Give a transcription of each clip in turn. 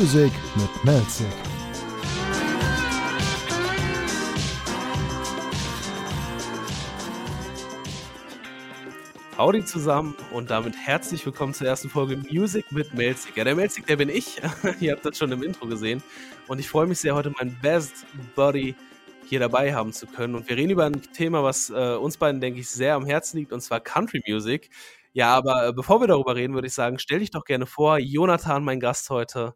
Music mit Melzig. Howdy zusammen und damit herzlich willkommen zur ersten Folge Music mit Melzig. Ja, der Melzig, der bin ich. Ihr habt das schon im Intro gesehen. Und ich freue mich sehr, heute meinen Best Buddy hier dabei haben zu können. Und wir reden über ein Thema, was äh, uns beiden, denke ich, sehr am Herzen liegt, und zwar Country Music. Ja, aber äh, bevor wir darüber reden, würde ich sagen, stell dich doch gerne vor, Jonathan, mein Gast heute.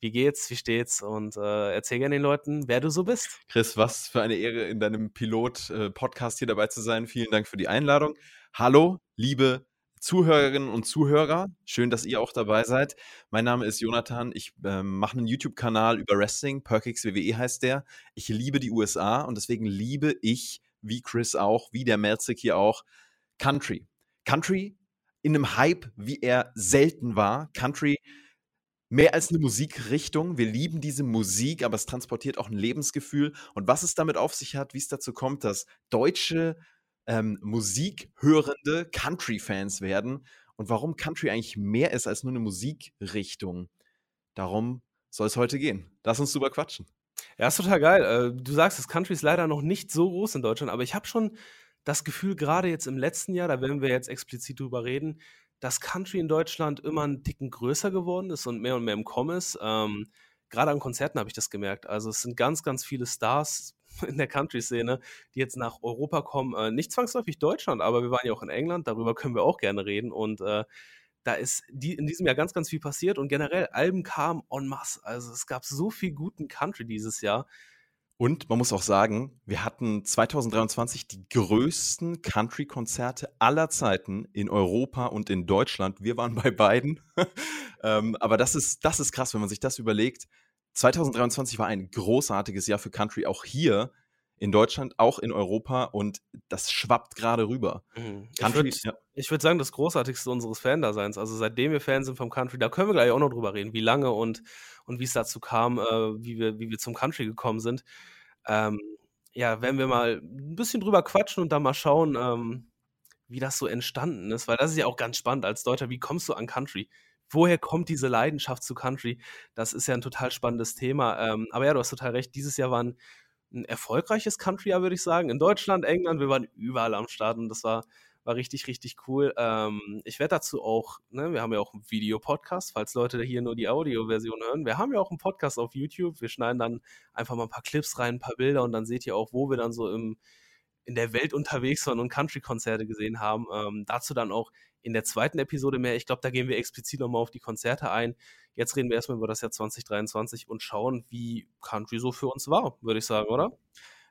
Wie geht's, wie steht's? Und äh, erzähl gerne den Leuten, wer du so bist. Chris, was für eine Ehre, in deinem Pilot-Podcast hier dabei zu sein. Vielen Dank für die Einladung. Hallo, liebe Zuhörerinnen und Zuhörer. Schön, dass ihr auch dabei seid. Mein Name ist Jonathan. Ich äh, mache einen YouTube-Kanal über Wrestling. Perkix WWE heißt der. Ich liebe die USA und deswegen liebe ich, wie Chris auch, wie der Merzig hier auch, Country. Country in einem Hype, wie er selten war. Country mehr als eine Musikrichtung. Wir lieben diese Musik, aber es transportiert auch ein Lebensgefühl. Und was es damit auf sich hat, wie es dazu kommt, dass deutsche ähm, musikhörende Country-Fans werden und warum Country eigentlich mehr ist als nur eine Musikrichtung. Darum soll es heute gehen. Lass uns drüber quatschen. Ja, ist total geil. Äh, du sagst, das Country ist leider noch nicht so groß in Deutschland, aber ich habe schon das Gefühl, gerade jetzt im letzten Jahr, da werden wir jetzt explizit drüber reden, dass Country in Deutschland immer einen Ticken größer geworden ist und mehr und mehr im Kommen ist. Ähm, gerade an Konzerten habe ich das gemerkt. Also es sind ganz, ganz viele Stars in der Country-Szene, die jetzt nach Europa kommen. Äh, nicht zwangsläufig Deutschland, aber wir waren ja auch in England, darüber können wir auch gerne reden. Und äh, da ist die, in diesem Jahr ganz, ganz viel passiert und generell Alben kamen en masse. Also es gab so viel guten Country dieses Jahr. Und man muss auch sagen, wir hatten 2023 die größten Country-Konzerte aller Zeiten in Europa und in Deutschland. Wir waren bei beiden. ähm, aber das ist, das ist krass, wenn man sich das überlegt. 2023 war ein großartiges Jahr für Country, auch hier in Deutschland, auch in Europa und das schwappt gerade rüber. Mhm. Country, ich würde ja. würd sagen, das Großartigste unseres Fandaseins, also seitdem wir Fan sind vom Country, da können wir gleich auch noch drüber reden, wie lange und, und wie es dazu kam, äh, wie, wir, wie wir zum Country gekommen sind. Ähm, ja, werden wir mal ein bisschen drüber quatschen und dann mal schauen, ähm, wie das so entstanden ist, weil das ist ja auch ganz spannend als Deutscher, wie kommst du an Country? woher kommt diese Leidenschaft zu Country? Das ist ja ein total spannendes Thema. Ähm, aber ja, du hast total recht. Dieses Jahr war ein, erfolgreiches Country-Jahr, würde ich sagen. In Deutschland, England, wir waren überall am Start und das war, war richtig, richtig cool. Ähm, ich werde dazu auch, ne, wir haben ja auch einen Videopodcast, falls Leute hier nur die Audioversion hören. Wir haben ja auch einen Podcast auf YouTube. Wir schneiden dann einfach mal ein paar Clips rein, ein paar Bilder und dann seht ihr auch, wo wir dann so im, in der Welt unterwegs waren und Country-Konzerte gesehen haben. Ähm, dazu dann auch in der zweiten Episode mehr. Ich glaube, da gehen wir explizit nochmal auf die Konzerte ein. Jetzt reden wir erstmal über das Jahr 2023 und schauen, wie Country so für uns war, würde ich sagen, oder?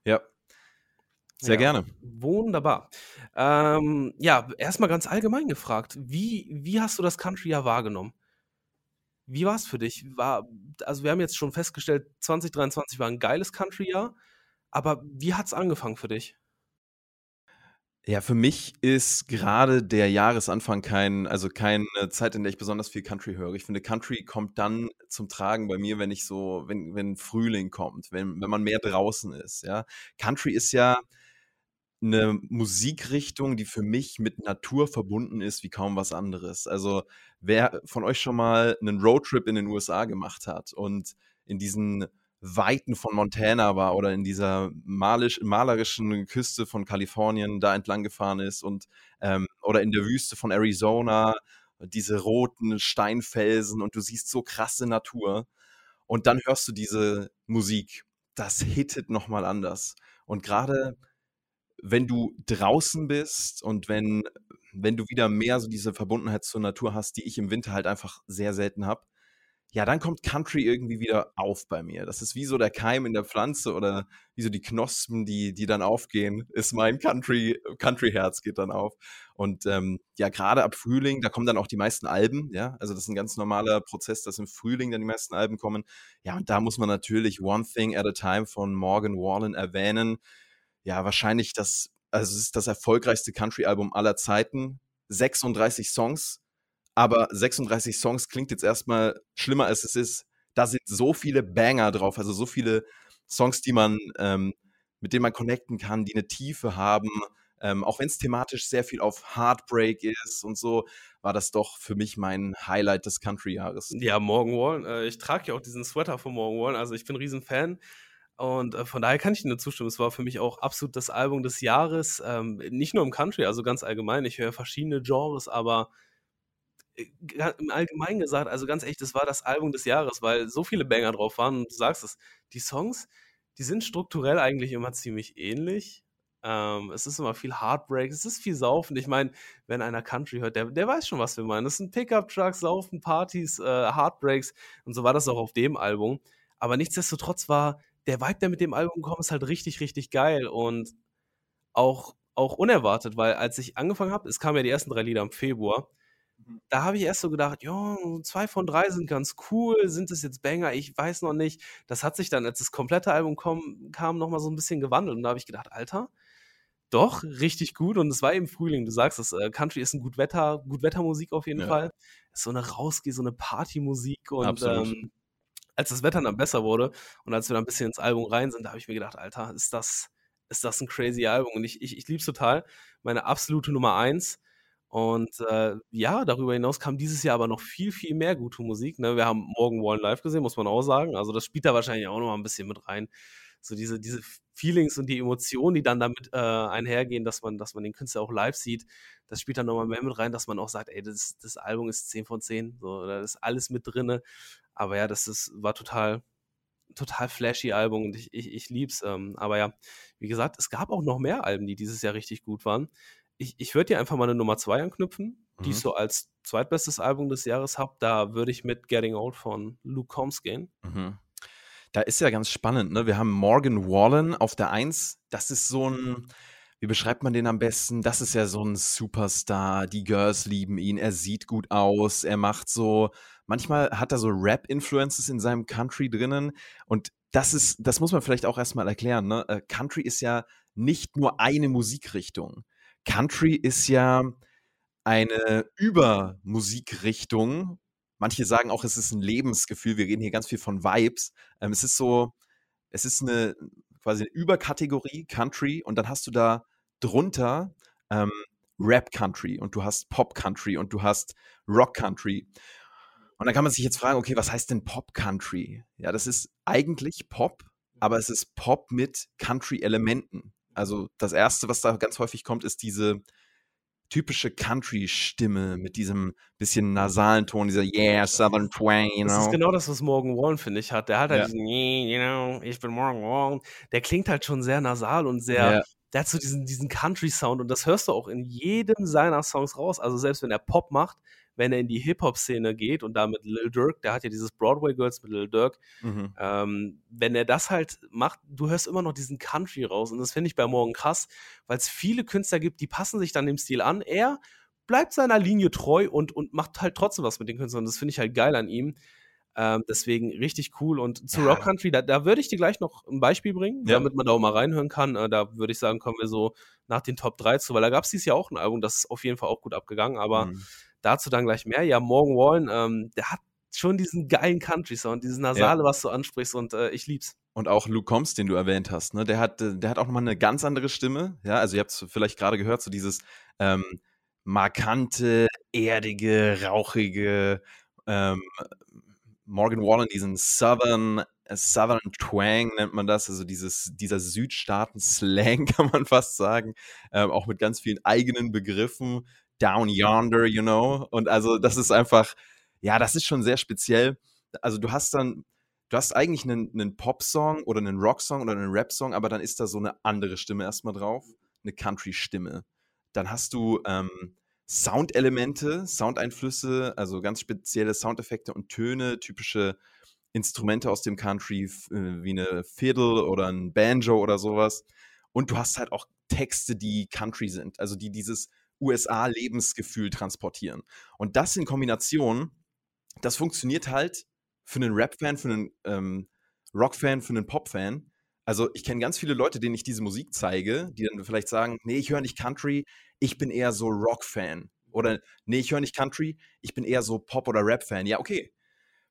Ja. Sehr ja, gerne. Wunderbar. Ähm, ja, erstmal ganz allgemein gefragt, wie, wie hast du das Country-Jahr wahrgenommen? Wie war es für dich? War, also wir haben jetzt schon festgestellt, 2023 war ein geiles Country-Jahr, aber wie hat es angefangen für dich? Ja, für mich ist gerade der Jahresanfang kein, also keine Zeit, in der ich besonders viel Country höre. Ich finde, Country kommt dann zum Tragen bei mir, wenn ich so, wenn, wenn Frühling kommt, wenn, wenn man mehr draußen ist. Ja, Country ist ja eine Musikrichtung, die für mich mit Natur verbunden ist wie kaum was anderes. Also wer von euch schon mal einen Roadtrip in den USA gemacht hat und in diesen Weiten von Montana war oder in dieser malisch, malerischen Küste von Kalifornien da entlang gefahren ist und ähm, oder in der Wüste von Arizona, diese roten Steinfelsen und du siehst so krasse Natur und dann hörst du diese Musik. Das hittet nochmal anders. Und gerade wenn du draußen bist und wenn, wenn du wieder mehr so diese Verbundenheit zur Natur hast, die ich im Winter halt einfach sehr selten habe, ja, dann kommt Country irgendwie wieder auf bei mir. Das ist wie so der Keim in der Pflanze oder wie so die Knospen, die, die dann aufgehen, ist mein Country, Country-Herz geht dann auf. Und ähm, ja, gerade ab Frühling, da kommen dann auch die meisten Alben, ja. Also das ist ein ganz normaler Prozess, dass im Frühling dann die meisten Alben kommen. Ja, und da muss man natürlich One Thing at a Time von Morgan Wallen erwähnen. Ja, wahrscheinlich das, also es ist das erfolgreichste Country-Album aller Zeiten. 36 Songs, aber 36 Songs klingt jetzt erstmal schlimmer als es ist. Da sind so viele Banger drauf, also so viele Songs, die man, ähm, mit denen man connecten kann, die eine Tiefe haben, Ähm, auch wenn es thematisch sehr viel auf Heartbreak ist und so, war das doch für mich mein Highlight des Country-Jahres. Ja, Morgan Wallen. Äh, ich trage ja auch diesen Sweater von Morgan Wallen. Also ich bin ein Riesenfan. Und äh, von daher kann ich nur zustimmen. Es war für mich auch absolut das Album des Jahres. Ähm, nicht nur im Country, also ganz allgemein. Ich höre verschiedene Genres, aber im Allgemeinen gesagt, also ganz echt, das war das Album des Jahres, weil so viele Banger drauf waren. Und du sagst es, die Songs, die sind strukturell eigentlich immer ziemlich ähnlich. Ähm, es ist immer viel Heartbreak, es ist viel Saufen. Ich meine, wenn einer Country hört, der, der weiß schon, was wir meinen. Das sind Pickup-Trucks, Saufen, Partys, äh, Heartbreaks. Und so war das auch auf dem Album. Aber nichtsdestotrotz war der Vibe, der mit dem Album kommt, ist halt richtig, richtig geil. Und auch, auch unerwartet, weil als ich angefangen habe, es kamen ja die ersten drei Lieder im Februar. Mhm. Da habe ich erst so gedacht, ja, zwei von drei sind ganz cool, sind es jetzt Banger? Ich weiß noch nicht. Das hat sich dann, als das komplette Album kom kam, nochmal so ein bisschen gewandelt. Und da habe ich gedacht, Alter, doch, richtig gut. Und es war eben Frühling. Du sagst es, äh, Country ist ein gut Wetter, gut Wettermusik auf jeden ja. Fall. Ist so eine Rausgeh, so eine Partymusik. Und ähm, als das Wetter dann besser wurde und als wir dann ein bisschen ins Album rein sind, da habe ich mir gedacht, Alter, ist das, ist das ein crazy Album? Und ich, ich, ich liebe es total. Meine absolute Nummer eins. Und äh, ja, darüber hinaus kam dieses Jahr aber noch viel, viel mehr gute Musik. Ne? Wir haben Morgan Wallen live gesehen, muss man auch sagen. Also das spielt da wahrscheinlich auch noch mal ein bisschen mit rein so diese, diese Feelings und die Emotionen, die dann damit äh, einhergehen, dass man, dass man den Künstler auch live sieht, das spielt dann nochmal mehr mit rein, dass man auch sagt, ey, das, das Album ist 10 von 10, so, da ist alles mit drin. Aber ja, das ist, war total, total flashy Album und ich, ich, ich lieb's. Ähm, aber ja, wie gesagt, es gab auch noch mehr Alben, die dieses Jahr richtig gut waren. Ich, ich würde dir einfach mal eine Nummer 2 anknüpfen, mhm. die ich mhm. so als zweitbestes Album des Jahres habe. Da würde ich mit Getting Old von Luke Combs gehen. Mhm. Da ist ja ganz spannend, ne? Wir haben Morgan Wallen auf der Eins. Das ist so ein, wie beschreibt man den am besten? Das ist ja so ein Superstar. Die Girls lieben ihn. Er sieht gut aus. Er macht so, manchmal hat er so Rap-Influences in seinem Country drinnen. Und das ist, das muss man vielleicht auch erstmal erklären, ne? Äh, Country ist ja nicht nur eine Musikrichtung. Country ist ja eine Übermusikrichtung, Manche sagen auch, es ist ein Lebensgefühl. Wir reden hier ganz viel von Vibes. Ähm, es ist so, es ist eine quasi eine Überkategorie Country und dann hast du da drunter ähm, Rap Country und du hast Pop Country und du hast Rock Country. Und dann kann man sich jetzt fragen, okay, was heißt denn Pop Country? Ja, das ist eigentlich Pop, aber es ist Pop mit Country-Elementen. Also das erste, was da ganz häufig kommt, ist diese typische Country-Stimme mit diesem bisschen nasalen Ton, dieser Yeah, Southern Twang, you know. Das ist genau das, was Morgan Wallen, finde ich, hat. Der hat halt ja. diesen, you know, ich bin Morgan Wallen. Der klingt halt schon sehr nasal und sehr, ja. der hat so diesen, diesen Country-Sound und das hörst du auch in jedem seiner Songs raus. Also selbst wenn er Pop macht, wenn er in die Hip-Hop-Szene geht und da mit Lil Durk, der hat ja dieses Broadway Girls mit Lil Durk, mhm. ähm, wenn er das halt macht, du hörst immer noch diesen Country raus und das finde ich bei Morgan krass, weil es viele Künstler gibt, die passen sich dann dem Stil an. Er bleibt seiner Linie treu und, und macht halt trotzdem was mit den Künstlern. Das finde ich halt geil an ihm. Ähm, deswegen richtig cool. Und zu ja. Rock Country, da, da würde ich dir gleich noch ein Beispiel bringen, ja. damit man da auch mal reinhören kann. Äh, da würde ich sagen, kommen wir so nach den Top 3 zu, weil da gab es dieses Jahr auch ein Album, das ist auf jeden Fall auch gut abgegangen, aber mhm. Dazu dann gleich mehr. Ja, Morgan Wallen, ähm, der hat schon diesen geilen Country-Sound, dieses Nasale, ja. was du ansprichst und äh, ich lieb's. Und auch Luke Combs, den du erwähnt hast, ne? der, hat, äh, der hat auch nochmal eine ganz andere Stimme. Ja, also ihr habt es vielleicht gerade gehört, so dieses ähm, markante, erdige, rauchige ähm, Morgan Wallen, diesen Southern, äh, Southern Twang nennt man das, also dieses, dieser Südstaaten-Slang kann man fast sagen, ähm, auch mit ganz vielen eigenen Begriffen, down yonder, you know. Und also das ist einfach, ja, das ist schon sehr speziell. Also du hast dann, du hast eigentlich einen, einen Pop-Song oder einen Rock-Song oder einen Rap-Song, aber dann ist da so eine andere Stimme erstmal drauf, eine Country-Stimme. Dann hast du ähm, Soundelemente, Soundeinflüsse, also ganz spezielle Soundeffekte und Töne, typische Instrumente aus dem Country, äh, wie eine Fiddle oder ein Banjo oder sowas. Und du hast halt auch Texte, die Country sind, also die dieses USA-Lebensgefühl transportieren. Und das in Kombination, das funktioniert halt für einen Rap-Fan, für einen ähm, Rock-Fan, für einen Pop-Fan. Also ich kenne ganz viele Leute, denen ich diese Musik zeige, die dann vielleicht sagen, nee, ich höre nicht Country, ich bin eher so Rock-Fan. Oder nee, ich höre nicht Country, ich bin eher so Pop- oder Rap-Fan. Ja, okay.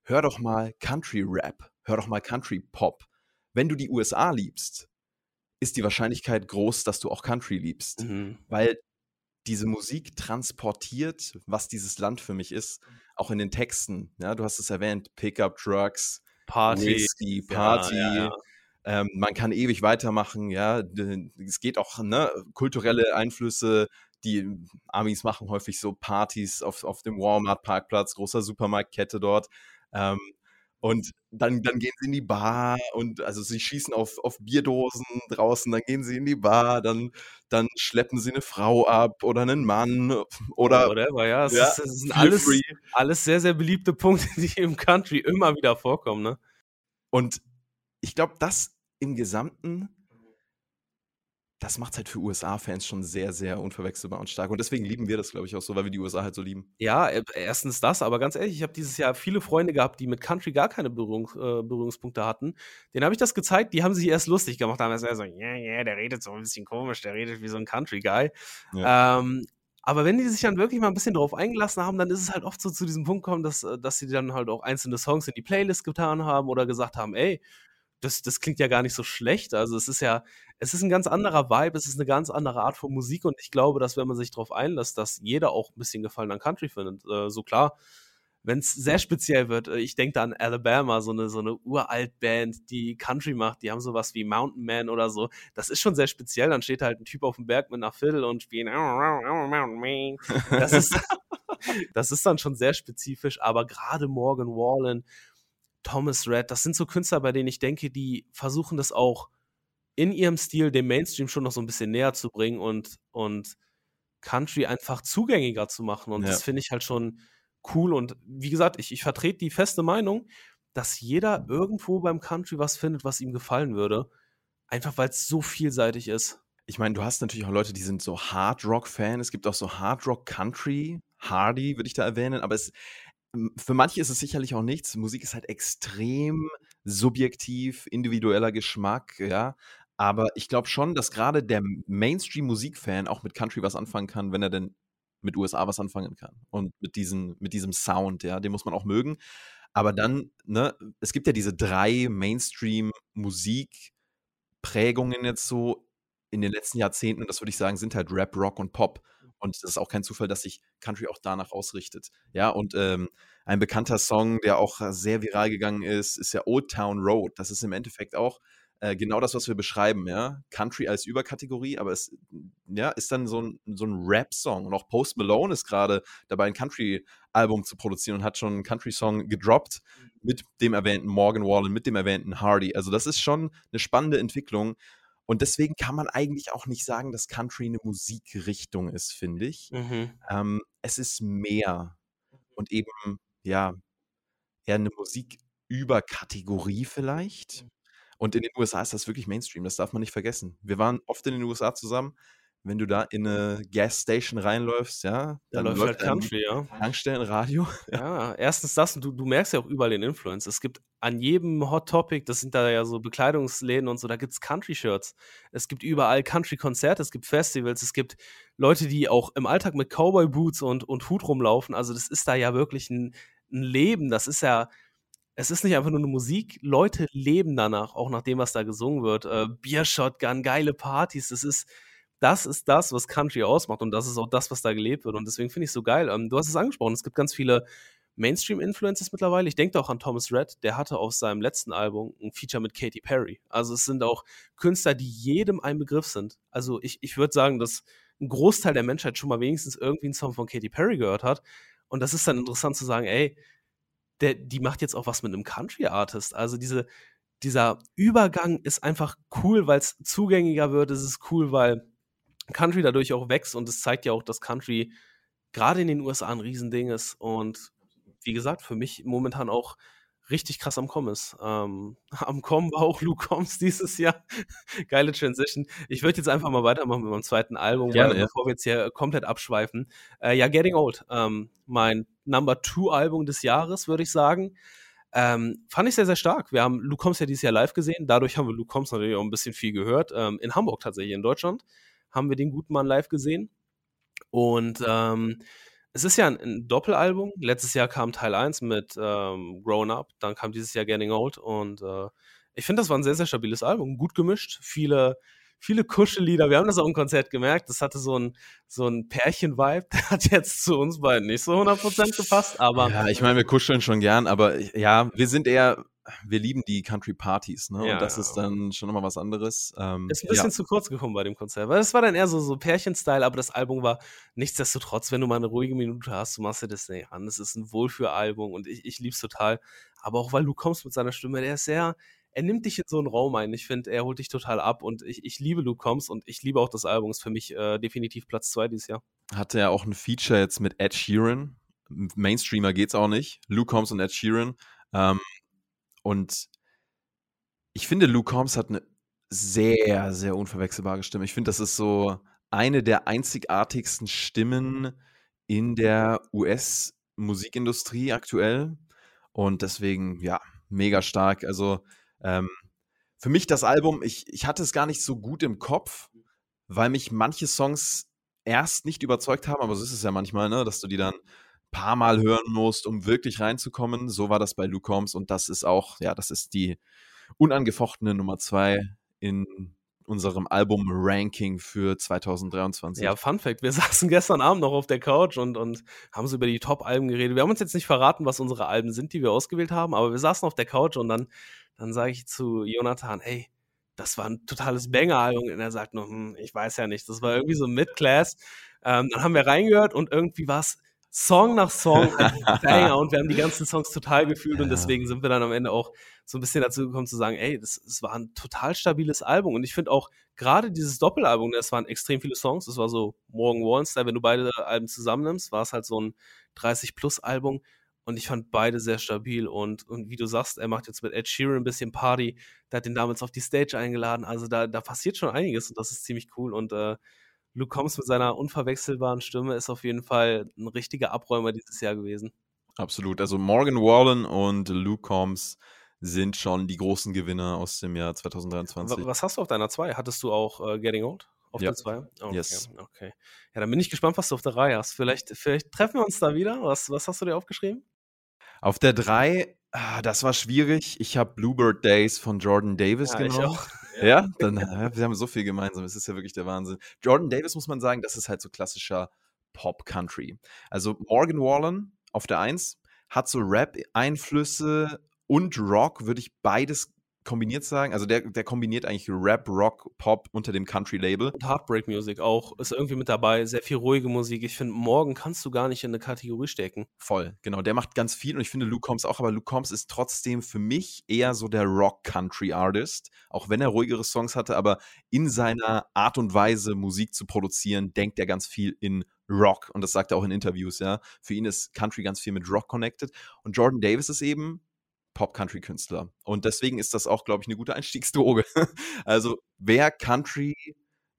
Hör doch mal Country-Rap, hör doch mal Country-Pop. Wenn du die USA liebst, ist die Wahrscheinlichkeit groß, dass du auch Country liebst. Mhm. Weil diese Musik transportiert, was dieses Land für mich ist, auch in den Texten. Ja, du hast es erwähnt, Pickup Trucks, Party. Whisky, Ja, Party. ja, ja. Ähm, man kann ewig weitermachen, ja. Es geht auch, ne, kulturelle Einflüsse. Die Amis machen häufig so Partys auf, auf dem Walmart-Parkplatz, großer Supermarktkette dort. Ähm, und dann, dann gehen sie in die Bar und also sie schießen auf, auf Bierdosen draußen, dann gehen sie in die Bar, dann, dann schleppen sie eine Frau ab oder einen Mann oder whatever, ja. Es, ja, ist, es sind alles, free. alles sehr, sehr beliebte Punkte, die im Country immer wieder vorkommen, ne? Und ich glaube, das im Gesamten, das macht halt für USA-Fans schon sehr, sehr unverwechselbar und stark. Und deswegen lieben wir das, glaube ich, auch so, weil wir die USA halt so lieben. Ja, äh, erstens das, aber ganz ehrlich, ich habe dieses Jahr viele Freunde gehabt, die mit Country gar keine Berührungs äh, Berührungspunkte hatten. Denen habe ich das gezeigt, die haben sich erst lustig gemacht, haben erst so, ja, ja, der redet so ein bisschen komisch, der redet wie so ein Country-Guy. Ähm, aber wenn die sich dann wirklich mal ein bisschen drauf eingelassen haben, dann ist es halt oft so zu diesem Punkt gekommen, dass, äh, dass sie dann halt auch einzelne Songs in die Playlist getan haben oder gesagt haben, ey, das, das klingt ja gar nicht so schlecht. Also es ist ja, es ist ein ganz anderer Vibe, es ist eine ganz andere Art von Musik und ich glaube, dass wenn man sich darauf einlässt, dass jeder auch ein bisschen Gefallen an Country findet. Äh, so klar, wenn es sehr speziell wird, äh, ich denke da an Alabama, so eine, so eine uralt Band, die Country macht, die haben sowas wie Mountain Man oder so. Das ist schon sehr speziell. Dann steht halt ein Typ auf dem Berg mit einer Fiddle und Man. Das ist, das ist dann schon sehr spezifisch, aber gerade Morgan Wallen, Thomas Red, das sind so Künstler, bei denen ich denke, die versuchen das auch in ihrem Stil dem Mainstream schon noch so ein bisschen näher zu bringen und, und Country einfach zugänglicher zu machen. Und Ja. das finde ich halt schon cool. Und wie gesagt, ich, ich vertrete die feste Meinung, dass jeder irgendwo beim Country was findet, was ihm gefallen würde. Einfach weil es so vielseitig ist. Ich meine, du hast natürlich auch Leute, die sind so Hard Rock-Fan. Es gibt auch so Hard Rock Country, Hardy würde ich da erwähnen. Aber es, für manche ist es sicherlich auch nichts. Musik ist halt extrem subjektiv, individueller Geschmack, ja. Aber ich glaube schon, dass gerade der Mainstream-Musikfan auch mit Country was anfangen kann, wenn er denn mit USA was anfangen kann. Und mit, diesen, mit diesem Sound, ja, den muss man auch mögen. Aber dann, ne, es gibt ja diese drei Mainstream-Musik-Prägungen jetzt so in den letzten Jahrzehnten, und das würde ich sagen, sind halt Rap, Rock und Pop. Und das ist auch kein Zufall, dass sich Country auch danach ausrichtet. Ja, und ähm, ein bekannter Song, der auch sehr viral gegangen ist, ist ja Old Town Road. Das ist im Endeffekt auch äh, genau das, was wir beschreiben, ja. Country als Überkategorie, aber es ja, ist dann so ein, so ein Rap-Song. Und auch Post Malone ist gerade dabei, ein Country-Album zu produzieren und hat schon einen Country-Song gedroppt mit dem erwähnten Morgan Wallen, mit dem erwähnten Hardy. Also das ist schon eine spannende Entwicklung. Und deswegen kann man eigentlich auch nicht sagen, dass Country eine Musikrichtung ist, finde ich. Mhm. Ähm, es ist mehr und eben, ja, eher eine Musiküberkategorie vielleicht. Und in den USA ist das wirklich Mainstream, das darf man nicht vergessen. Wir waren oft in den USA zusammen. Wenn du da in eine Gasstation reinläufst, ja, Da dann läuft halt Country, ja. Tankstellenradio. Ja, erstens das und du, du merkst ja auch überall den Influence. Es gibt an jedem Hot Topic, das sind da ja so Bekleidungsläden und so, da gibt es Country-Shirts. Es gibt überall Country-Konzerte, es gibt Festivals, es gibt Leute, die auch im Alltag mit Cowboy-Boots und, und Hut rumlaufen. Also das ist da ja wirklich ein, ein Leben. Das ist ja, es ist nicht einfach nur eine Musik. Leute leben danach, auch nach dem, was da gesungen wird. Äh, Biershotgun, geile Partys, das ist, das ist das, was Country ausmacht und das ist auch das, was da gelebt wird. Und deswegen finde ich es so geil. Ähm, du hast es angesprochen, es gibt ganz viele Mainstream-Influences mittlerweile. Ich denke auch an Thomas Red, der hatte auf seinem letzten Album ein Feature mit Katy Perry. Also es sind auch Künstler, die jedem ein Begriff sind. Also ich, ich würde sagen, dass ein Großteil der Menschheit schon mal wenigstens irgendwie einen Song von Katy Perry gehört hat. Und das ist dann interessant zu sagen, ey, der, die macht jetzt auch was mit einem Country-Artist. Also diese, dieser Übergang ist einfach cool, weil es zugänglicher wird. Es ist cool, weil Country dadurch auch wächst und es zeigt ja auch, dass Country gerade in den USA ein Riesending ist und wie gesagt, für mich momentan auch richtig krass am Kommen ist. Ähm, am Kommen war auch Luke Combs dieses Jahr. Geile Transition. Ich würde jetzt einfach mal weitermachen mit meinem zweiten Album, Gerne, ja. bevor wir jetzt hier komplett abschweifen. Äh, ja, Getting Old. Ähm, mein Number Two Album des Jahres, würde ich sagen. Ähm, fand ich sehr, sehr stark. Wir haben Luke Combs ja dieses Jahr live gesehen. Dadurch haben wir Luke Combs natürlich auch ein bisschen viel gehört. Ähm, in Hamburg tatsächlich, in Deutschland, haben wir den guten Mann live gesehen. Und ähm, es ist ja ein, ein Doppelalbum. Letztes Jahr kam Teil 1 mit ähm, Grown Up, dann kam dieses Jahr Getting Old und äh, ich finde, das war ein sehr, sehr stabiles Album. Gut gemischt, viele, viele Kuschellieder. Wir haben das auch im Konzert gemerkt. Das hatte so ein, so ein Pärchen-Vibe. Der hat jetzt zu uns beiden nicht so 100% gepasst, aber. Ja, ich meine, wir kuscheln schon gern, aber ja, wir sind eher, wir lieben die Country-Partys, ne? Ja, und das ist dann schon nochmal was anderes. Ähm, ist ein bisschen ja. zu kurz gekommen bei dem Konzert, weil das war dann eher so, so Pärchen-Style, aber das Album war nichtsdestotrotz, wenn du mal eine ruhige Minute hast, du machst dir das nicht an. Es ist ein Wohlfühlalbum und ich, ich lieb's total. Aber auch weil du kommst mit seiner Stimme, der ist sehr, er nimmt dich in so einen Raum ein. Ich finde, er holt dich total ab und ich, ich liebe Luke Combs und ich liebe auch das Album. Ist für mich äh, definitiv Platz zwei dieses Jahr. Hatte ja auch ein Feature jetzt mit Ed Sheeran. Mainstreamer geht's auch nicht. Luke Combs und Ed Sheeran. Ähm, und ich finde, Luke Combs hat eine sehr, sehr unverwechselbare Stimme. Ich finde, das ist so eine der einzigartigsten Stimmen in der US-Musikindustrie aktuell. Und deswegen, ja, mega stark. Also ähm, für mich das Album, ich, ich hatte es gar nicht so gut im Kopf, weil mich manche Songs erst nicht überzeugt haben, aber so ist es ja manchmal, ne, dass du die dann paar Mal hören musst, um wirklich reinzukommen. So war das bei Luke Combs und das ist auch, ja, das ist die unangefochtene Nummer zwei in unserem Album-Ranking für 2023. Ja, Fun Fact: Wir saßen gestern Abend noch auf der Couch und, und haben so über die Top-Alben geredet. Wir haben uns jetzt nicht verraten, was unsere Alben sind, die wir ausgewählt haben, aber wir saßen auf der Couch und dann, dann sage ich zu Jonathan: Ey, das war ein totales Banger-Album. Und er sagt nur, hm, ich weiß ja nicht, das war irgendwie so Mid-Class. Ähm, dann haben wir reingehört und irgendwie war es Song nach Song Banger und wir haben die ganzen Songs total gefühlt ja. und deswegen sind wir dann am Ende auch so ein bisschen dazu gekommen zu sagen, ey, das, das war ein total stabiles Album und ich finde auch gerade dieses Doppelalbum, das waren extrem viele Songs, das war so Morgan Wallenstein, wenn du beide Alben zusammennimmst, war es halt so ein 30-Plus-Album und ich fand beide sehr stabil und, und wie du sagst, er macht jetzt mit Ed Sheeran ein bisschen Party, der hat den damals auf die Stage eingeladen, also da, da passiert schon einiges und das ist ziemlich cool und äh, Luke Combs mit seiner unverwechselbaren Stimme ist auf jeden Fall ein richtiger Abräumer dieses Jahr gewesen. Absolut. Also Morgan Wallen und Luke Combs sind schon die großen Gewinner aus dem Jahr 2023. Was hast du auf deiner 2? Hattest du auch uh, Getting Old auf ja. der 2? Okay. Yes. Okay. Ja, dann bin ich gespannt, was du auf der Reihe hast. Vielleicht, vielleicht treffen wir uns da wieder. Was, was hast du dir aufgeschrieben? Auf der 3, ah, das war schwierig. Ich habe Bluebird Days von Jordan Davis ja, genommen. Ich auch. Ja, dann äh, wir haben so viel gemeinsam. Es ist ja wirklich der Wahnsinn. Jordan Davis muss man sagen, das ist halt so klassischer Pop-Country. Also Morgan Wallen auf der 1 hat so Rap-Einflüsse und Rock, würde ich beides kombiniert sagen. Also der, der kombiniert eigentlich Rap, Rock, Pop unter dem Country-Label. Und Heartbreak Music auch ist irgendwie mit dabei. Sehr viel ruhige Musik. Ich finde, morgen kannst du gar nicht in eine Kategorie stecken. Voll, genau. Der macht ganz viel und ich finde Luke Combs auch, aber Luke Combs ist trotzdem für mich eher so der Rock-Country-Artist. Auch wenn er ruhigere Songs hatte, aber in seiner Art und Weise, Musik zu produzieren, denkt er ganz viel in Rock. Und das sagt er auch in Interviews, ja. Für ihn ist Country ganz viel mit Rock connected. Und Jordan Davis ist eben Pop-Country-Künstler. Und deswegen ist das auch, glaube ich, eine gute Einstiegsdroge. also, wer Country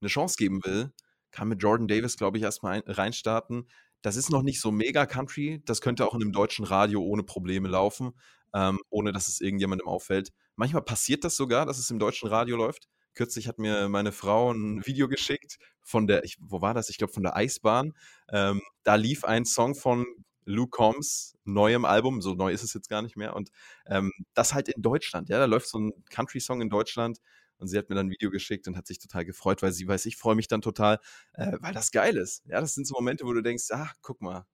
eine Chance geben will, kann mit Jordan Davis, glaube ich, erstmal reinstarten. Das ist noch nicht so mega Country. Das könnte auch in einem deutschen Radio ohne Probleme laufen, ähm, ohne dass es irgendjemandem auffällt. Manchmal passiert das sogar, dass es im deutschen Radio läuft. Kürzlich hat mir meine Frau ein Video geschickt von der, ich, wo war das? Ich glaube, von der Eisbahn. Ähm, da lief ein Song von Luke Combs neuem Album, so neu ist es jetzt gar nicht mehr. Und ähm, das halt in Deutschland, ja, da läuft so ein Country-Song in Deutschland und sie hat mir dann ein Video geschickt und hat sich total gefreut, weil sie weiß, ich freue mich dann total, äh, weil das geil ist. Ja, das sind so Momente, wo du denkst, ach, guck mal,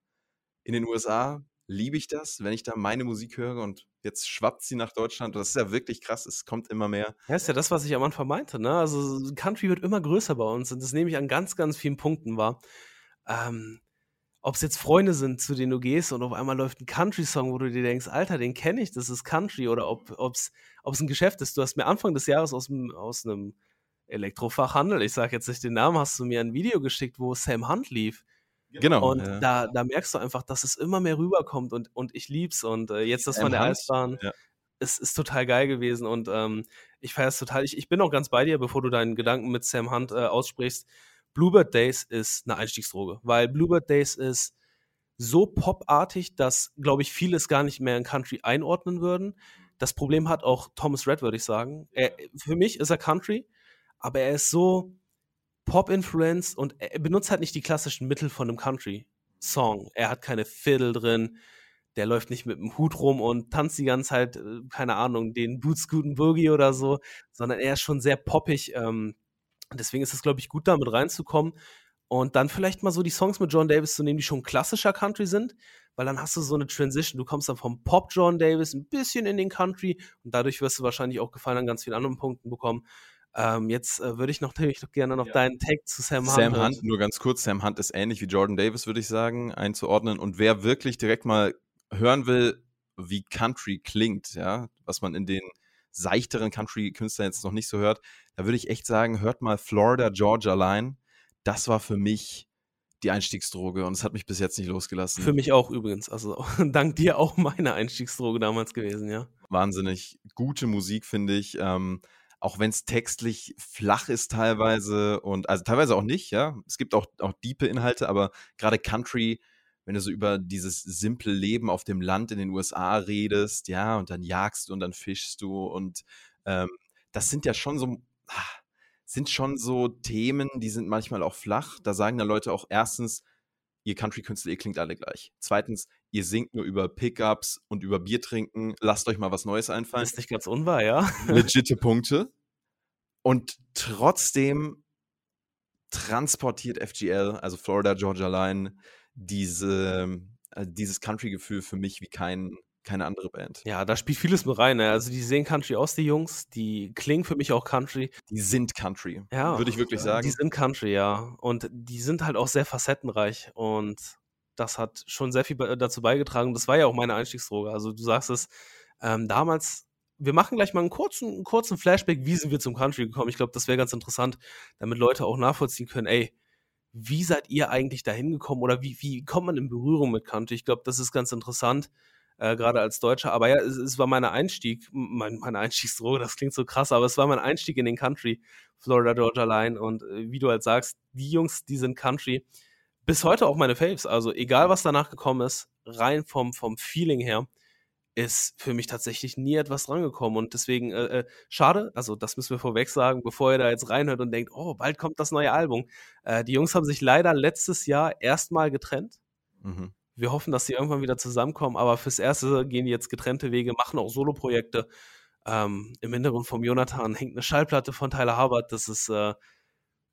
in den USA liebe ich das, wenn ich da meine Musik höre und jetzt schwappt sie nach Deutschland. Das ist ja wirklich krass, es kommt immer mehr. Ja, ist ja das, was ich am Anfang meinte, ne? Also Country wird immer größer bei uns und das nehme ich an ganz, ganz vielen Punkten wahr. Ähm, ob es jetzt Freunde sind, zu denen du gehst und auf einmal läuft ein Country-Song, wo du dir denkst, Alter, den kenne ich, das ist Country, oder ob es ein Geschäft ist. Du hast mir Anfang des Jahres aus, aus einem Elektrofachhandel, ich sage jetzt nicht den Namen, hast du mir ein Video geschickt, wo Sam Hunt lief. Genau. Und ja. da, da merkst du einfach, dass es immer mehr rüberkommt und, und ich lieb's. Und äh, jetzt das von der Eisbahn ja. ist, ist total geil gewesen. Und ähm, ich feiere es total. Ich, ich bin auch ganz bei dir, bevor du deinen Gedanken mit Sam Hunt äh, aussprichst. Bluebird Days ist eine Einstiegsdroge, weil Bluebird Days ist so popartig, dass, glaube ich, viele es gar nicht mehr in Country einordnen würden. Das Problem hat auch Thomas Red, würde ich sagen. Er, für mich ist er Country, aber er ist so Pop-influenced und er benutzt halt nicht die klassischen Mittel von einem Country-Song. Er hat keine Fiddle drin, der läuft nicht mit dem Hut rum und tanzt die ganze Zeit, äh, keine Ahnung, den Boots Guten Boogie oder so, sondern er ist schon sehr poppig ähm, Deswegen ist es, glaube ich, gut, da mit reinzukommen und dann vielleicht mal so die Songs mit John Davis zu nehmen, die schon klassischer Country sind, weil dann hast du so eine Transition. Du kommst dann vom Pop John Davis ein bisschen in den Country und dadurch wirst du wahrscheinlich auch Gefallen an ganz vielen anderen Punkten bekommen. Ähm, jetzt äh, würde ich noch natürlich noch gerne noch ja. deinen Tag zu Sam Hunt. Sam Hunt, nur ganz kurz, Sam Hunt ist ähnlich wie Jordan Davis, würde ich sagen, einzuordnen. Und wer wirklich direkt mal hören will, wie Country klingt, ja, was man in den seichteren Country-Künstlern jetzt noch nicht so hört, da würde ich echt sagen, hört mal Florida Georgia Line. Das war für mich die Einstiegsdroge und es hat mich bis jetzt nicht losgelassen. Für mich auch übrigens. Also dank dir auch meine Einstiegsdroge damals gewesen, ja. Wahnsinnig gute Musik, finde ich. Ähm, auch wenn es textlich flach ist teilweise und also teilweise auch nicht, ja. Es gibt auch, auch diepe Inhalte, aber gerade Country, wenn du so über dieses simple Leben auf dem Land in den USA redest, ja, und dann jagst du und dann fischst du und ähm, das sind ja schon so, ah, sind schon so Themen, die sind manchmal auch flach. Da sagen dann Leute auch erstens, ihr Country-Künstler, ihr klingt alle gleich. Zweitens, ihr singt nur über Pickups und über Bier trinken. Lasst euch mal was Neues einfallen. Ist nicht ganz unwahr, ja. Legitte Punkte. Und trotzdem transportiert FGL, also Florida Georgia Line, diese, äh, dieses Country-Gefühl für mich wie kein, keine andere Band. Ja, da spielt vieles mit rein. Ne? Also die sehen Country aus, die Jungs. Die klingen für mich auch Country. Die sind Country, ja, würde ich wirklich sagen. Die sind Country, ja. Und die sind halt auch sehr facettenreich. Und das hat schon sehr viel dazu beigetragen. Das war ja auch meine Einstiegsdroge. Also du sagst es, ähm, damals, wir machen gleich mal einen kurzen, einen kurzen Flashback, wie sind wir zum Country gekommen. Ich glaube, das wäre ganz interessant, damit Leute auch nachvollziehen können, ey, wie seid ihr eigentlich da hingekommen oder wie, wie kommt man in Berührung mit Country? Ich glaube, das ist ganz interessant, äh, gerade als Deutscher. Aber ja, es, es war mein Einstieg, mein, meine Einstiegsdroge, das klingt so krass, aber es war mein Einstieg in den Country, Florida Georgia Line. Und äh, wie du halt sagst, die Jungs, die sind Country bis heute auch meine Faves. Also egal, was danach gekommen ist, rein vom, vom Feeling her, ist für mich tatsächlich nie etwas drangekommen. Und deswegen, äh, äh, schade, also das müssen wir vorweg sagen, bevor ihr da jetzt reinhört und denkt, oh, bald kommt das neue Album. Äh, die Jungs haben sich leider letztes Jahr erstmal getrennt. Mhm. Wir hoffen, dass sie irgendwann wieder zusammenkommen, aber fürs Erste gehen die jetzt getrennte Wege, machen auch Soloprojekte. Ähm, Im Hintergrund vom Jonathan hängt eine Schallplatte von Tyler Hubbard. Das ist äh,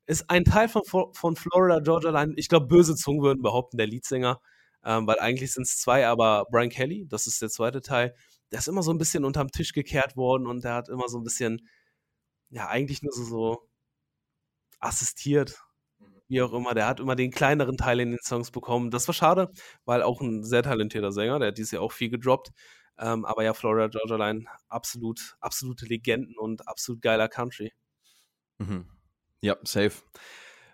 ist ein Teil von, von Florida Georgia Line. Ich glaube, böse Zungen würden behaupten, der Leadsänger, ähm, weil eigentlich sind es zwei, aber Brian Kelly, das ist der zweite Teil, der ist immer so ein bisschen unterm Tisch gekehrt worden und der hat immer so ein bisschen, ja, eigentlich nur so, so assistiert, mhm. wie auch immer. Der hat immer den kleineren Teil in den Songs bekommen. Das war schade, weil auch ein sehr talentierter Sänger, der hat dieses Jahr auch viel gedroppt. Ähm, aber ja, Florida Georgia Line, absolut, absolute Legenden und absolut geiler Country. Mhm. Ja, safe.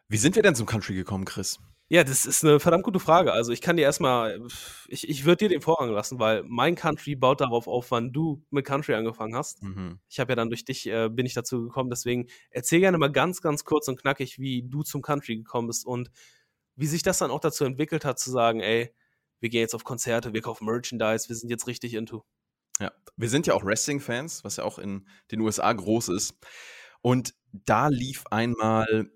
Wie sind wir denn zum Country gekommen, Chris? Ja, das ist eine verdammt gute Frage. Also ich kann dir erstmal, ich, ich würde dir den Vorrang lassen, weil mein Country baut darauf auf, wann du mit Country angefangen hast. Mhm. Ich habe ja dann durch dich, äh, bin ich dazu gekommen. Deswegen erzähl gerne mal ganz, ganz kurz und knackig, wie du zum Country gekommen bist und wie sich das dann auch dazu entwickelt hat, zu sagen, ey, wir gehen jetzt auf Konzerte, wir kaufen Merchandise, wir sind jetzt richtig into. Ja, wir sind ja auch Wrestling-Fans, was ja auch in den USA groß ist. Und da lief einmal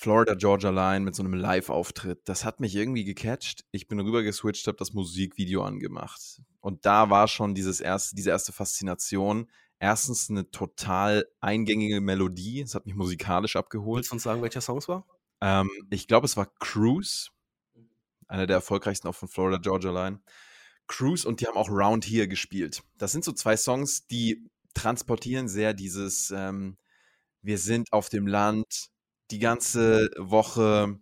Florida Georgia Line mit so einem Live-Auftritt. Das hat mich irgendwie gecatcht. Ich bin rüber geswitcht, habe das Musikvideo angemacht. Und da war schon dieses erste, diese erste Faszination. Erstens eine total eingängige Melodie. Es hat mich musikalisch abgeholt. Willst du uns sagen, welcher Song es war? Ähm, ich glaube, es war Cruise. Einer der erfolgreichsten auch von Florida Georgia Line. Cruise und die haben auch Round Here gespielt. Das sind so zwei Songs, die transportieren sehr dieses ähm, wir sind auf dem Land die ganze Woche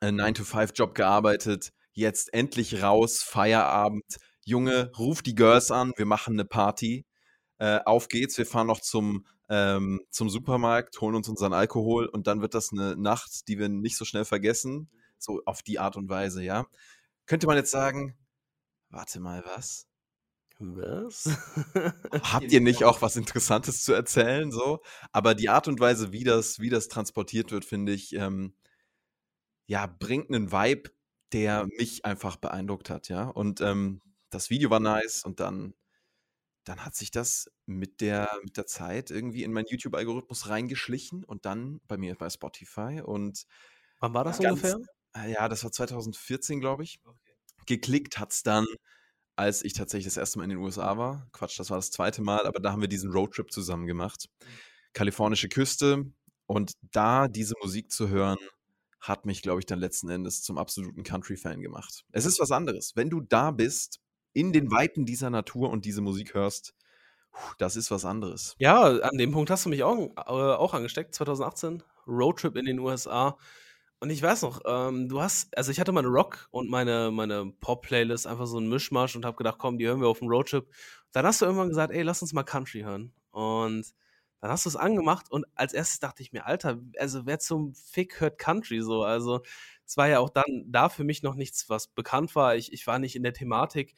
9-to-5-Job gearbeitet, jetzt endlich raus, Feierabend. Junge, ruf die Girls an, wir machen eine Party. Äh, auf geht's, wir fahren noch zum, ähm, zum Supermarkt, holen uns unseren Alkohol und dann wird das eine Nacht, die wir nicht so schnell vergessen. So auf die Art und Weise, ja. Könnte man jetzt sagen, warte mal, was? Was? Habt ihr nicht auch was Interessantes zu erzählen? So? Aber die Art und Weise, wie das, wie das transportiert wird, finde ich, ähm, ja, bringt einen Vibe, der mich einfach beeindruckt hat, ja. Und ähm, das Video war nice und dann, dann hat sich das mit der, mit der Zeit irgendwie in meinen YouTube-Algorithmus reingeschlichen und dann bei mir bei Spotify. Und wann war das ganz, ungefähr? Äh, ja, das war 2014, glaube ich. Okay. Geklickt hat es dann als ich tatsächlich das erste Mal in den USA war. Quatsch, das war das zweite Mal, aber da haben wir diesen Roadtrip zusammen gemacht. Kalifornische Küste Und da diese Musik zu hören, hat mich, glaube ich, dann letzten Endes zum absoluten Country-Fan gemacht. Es ist was anderes. Wenn du da bist, in den Weiten dieser Natur und diese Musik hörst, das ist was anderes. Ja, an dem Punkt hast du mich auch, äh, auch angesteckt, 2018. Roadtrip in den USA. Und ich weiß noch, ähm, du hast, also ich hatte meine Rock und meine, meine Pop-Playlist einfach so ein Mischmasch und habe gedacht, komm, die hören wir auf dem Roadtrip. Dann hast du irgendwann gesagt, ey, lass uns mal Country hören. Und dann hast du es angemacht und als erstes dachte ich mir, Alter, also wer zum Fick hört Country so? Also es war ja auch dann da für mich noch nichts, was bekannt war. Ich, ich war nicht in der Thematik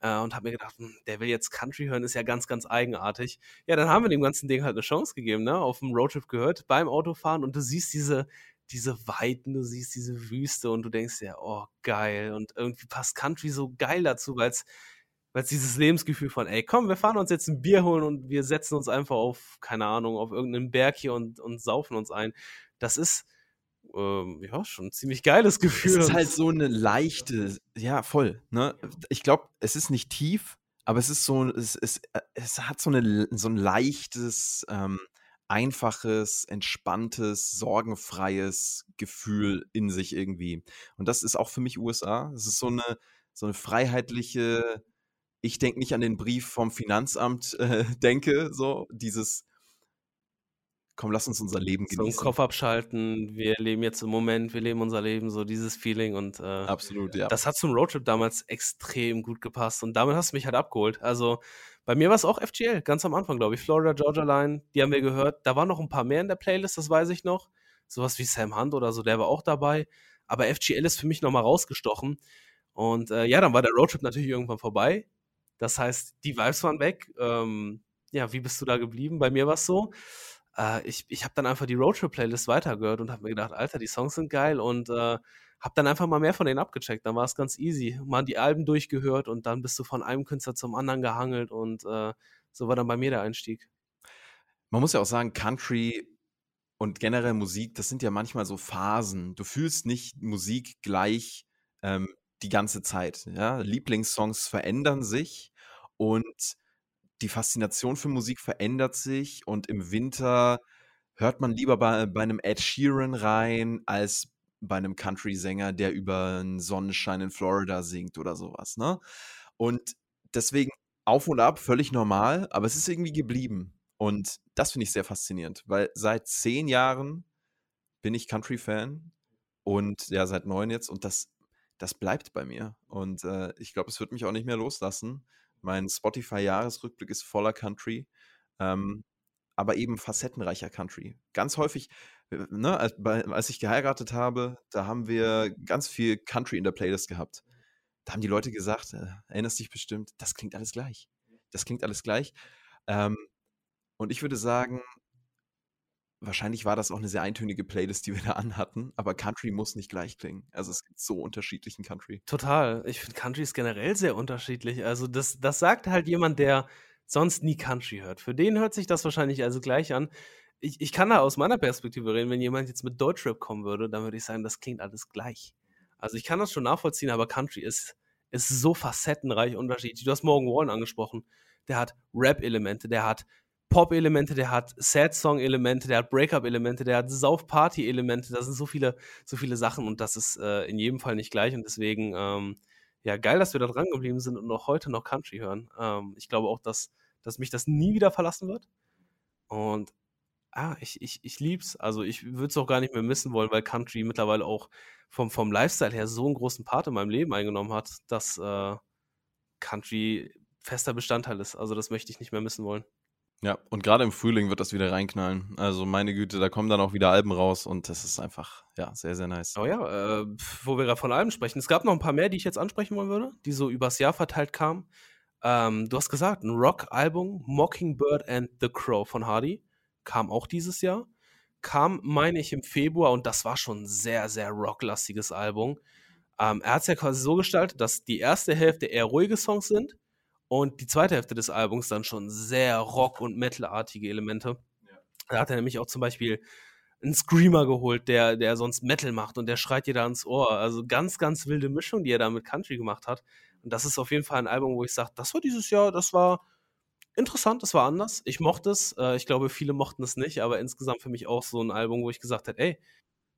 äh, und habe mir gedacht, hm, der will jetzt Country hören, ist ja ganz, ganz eigenartig. Ja, dann haben wir dem ganzen Ding halt eine Chance gegeben, ne? Auf dem Roadtrip gehört, beim Autofahren und du siehst diese, diese Weiten, du siehst diese Wüste und du denkst ja, oh geil. Und irgendwie passt Country so geil dazu, weil es weil es dieses Lebensgefühl von, ey, komm, wir fahren uns jetzt ein Bier holen und wir setzen uns einfach auf, keine Ahnung, auf irgendeinen Berg hier und, und saufen uns ein. Das ist, ähm, ja, schon ein ziemlich geiles Gefühl. Es ist halt so eine leichte, ja, voll. Ne? Ich glaube, es ist nicht tief, aber es ist so, es, es, es hat so, eine, so ein leichtes, ähm, einfaches, entspanntes, sorgenfreies Gefühl in sich irgendwie. Und das ist auch für mich USA. Es ist so eine, so eine freiheitliche, ich denke nicht an den Brief vom Finanzamt äh, denke, so dieses, komm, lass uns unser Leben genießen. So Kopf abschalten, wir leben jetzt im Moment, wir leben unser Leben, so dieses Feeling und äh, absolut, ja. Das hat zum Roadtrip damals extrem gut gepasst und damit hast du mich halt abgeholt. Also bei mir war es auch FGL, ganz am Anfang, glaube ich. Florida Georgia Line, die haben wir gehört. Da waren noch ein paar mehr in der Playlist, das weiß ich noch. Sowas wie Sam Hunt oder so, der war auch dabei. Aber FGL ist für mich nochmal rausgestochen. Und äh, ja, dann war der Roadtrip natürlich irgendwann vorbei. Das heißt, die Vibes waren weg. Ähm, ja, wie bist du da geblieben? Bei mir war es so. Äh, ich ich habe dann einfach die Roadtrip-Playlist weitergehört und habe mir gedacht, Alter, die Songs sind geil und äh, habe dann einfach mal mehr von denen abgecheckt. Dann war es ganz easy. Mal die Alben durchgehört und dann bist du von einem Künstler zum anderen gehangelt und äh, so war dann bei mir der Einstieg. Man muss ja auch sagen, Country und generell Musik, das sind ja manchmal so Phasen. Du fühlst nicht Musik gleich ähm, die ganze Zeit. Ja? Lieblingssongs verändern sich und die Faszination für Musik verändert sich und im Winter hört man lieber bei, bei einem Ed Sheeran rein als bei einem Country-Sänger, der über einen Sonnenschein in Florida singt oder sowas. Ne? Und deswegen auf und ab, völlig normal, aber es ist irgendwie geblieben. Und das finde ich sehr faszinierend, weil seit zehn Jahren bin ich Country-Fan und ja, seit neun jetzt und das das bleibt bei mir. Und äh, ich glaube, es wird mich auch nicht mehr loslassen. Mein Spotify-Jahresrückblick ist voller Country, ähm, aber eben facettenreicher Country. Ganz häufig, äh, ne, als, als ich geheiratet habe, da haben wir ganz viel Country in der Playlist gehabt. Da haben die Leute gesagt, äh, erinnerst dich bestimmt, das klingt alles gleich. Das klingt alles gleich. Ähm, und ich würde sagen, Wahrscheinlich war das auch eine sehr eintönige Playlist, die wir da anhatten, aber Country muss nicht gleich klingen. Also, es gibt so unterschiedlichen Country. Total. Ich finde Country ist generell sehr unterschiedlich. Also, das das sagt halt jemand, der sonst nie Country hört. Für den hört sich das wahrscheinlich also gleich an. Ich ich kann da aus meiner Perspektive reden, wenn jemand jetzt mit Deutschrap kommen würde, dann würde ich sagen, das klingt alles gleich. Also, ich kann das schon nachvollziehen, aber Country ist ist so facettenreich unterschiedlich. Du hast Morgan Wallen angesprochen. Der hat Rap-Elemente, der hat Pop-Elemente, der hat Sad-Song-Elemente, der hat Breakup-Elemente, der hat Sauf-Party-Elemente. Da sind so viele, so viele Sachen und das ist äh, in jedem Fall nicht gleich. Und deswegen, ähm, ja, geil, dass wir da dran geblieben sind und auch heute noch Country hören. Ähm, ich glaube auch, dass, dass mich das nie wieder verlassen wird. Und ah, ich, ich, ich lieb's. Also ich würde es auch gar nicht mehr missen wollen, weil Country mittlerweile auch vom, vom Lifestyle her so einen großen Part in meinem Leben eingenommen hat, dass äh, Country fester Bestandteil ist. Also das möchte ich nicht mehr missen wollen. Ja, und gerade im Frühling wird das wieder reinknallen. Also meine Güte, da kommen dann auch wieder Alben raus und das ist einfach, ja, sehr, sehr nice. Oh ja, äh, wo wir gerade von Alben sprechen. Es gab noch ein paar mehr, die ich jetzt ansprechen wollen würde, die so übers Jahr verteilt kamen. Ähm, du hast gesagt, ein Rock-Album, Mockingbird and the Crow von Hardy, kam auch dieses Jahr. Kam, meine ich, im Februar und das war schon ein sehr, sehr rocklastiges Album. Ähm, er hat es ja quasi so gestaltet, dass die erste Hälfte eher ruhige Songs sind und die zweite Hälfte des Albums dann schon sehr Rock- und Metal-artige Elemente. Ja. Da hat er nämlich auch zum Beispiel einen Screamer geholt, der, der sonst Metal macht und der schreit dir da ins Ohr. Also ganz, ganz wilde Mischung, die er da mit Country gemacht hat. Und das ist auf jeden Fall ein Album, wo ich sage, das war dieses Jahr, das war interessant, es war anders. Ich mochte es. Äh, ich glaube, viele mochten es nicht, aber insgesamt für mich auch so ein Album, wo ich gesagt hätte: „Ey,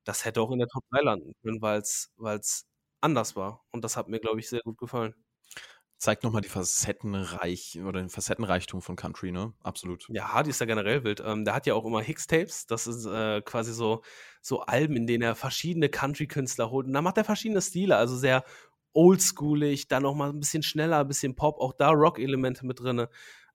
das hätte auch in der Top 3 landen können“, weil's weil's anders war. Und das hat mir, glaube ich, sehr gut gefallen. Zeigt noch mal die Facettenreich oder den Facettenreichtum von Country, ne? Absolut. Ja, Hardy ist ja generell wild. Ähm, der hat ja auch immer Hicks-Tapes. Das ist, äh, quasi so so Alben, in denen er verschiedene Country-Künstler holt. Und da macht er verschiedene Stile, also sehr oldschoolig, dann noch mal 'n bisschen schneller, bisschen Pop, auch da Rock-Elemente mit drinne.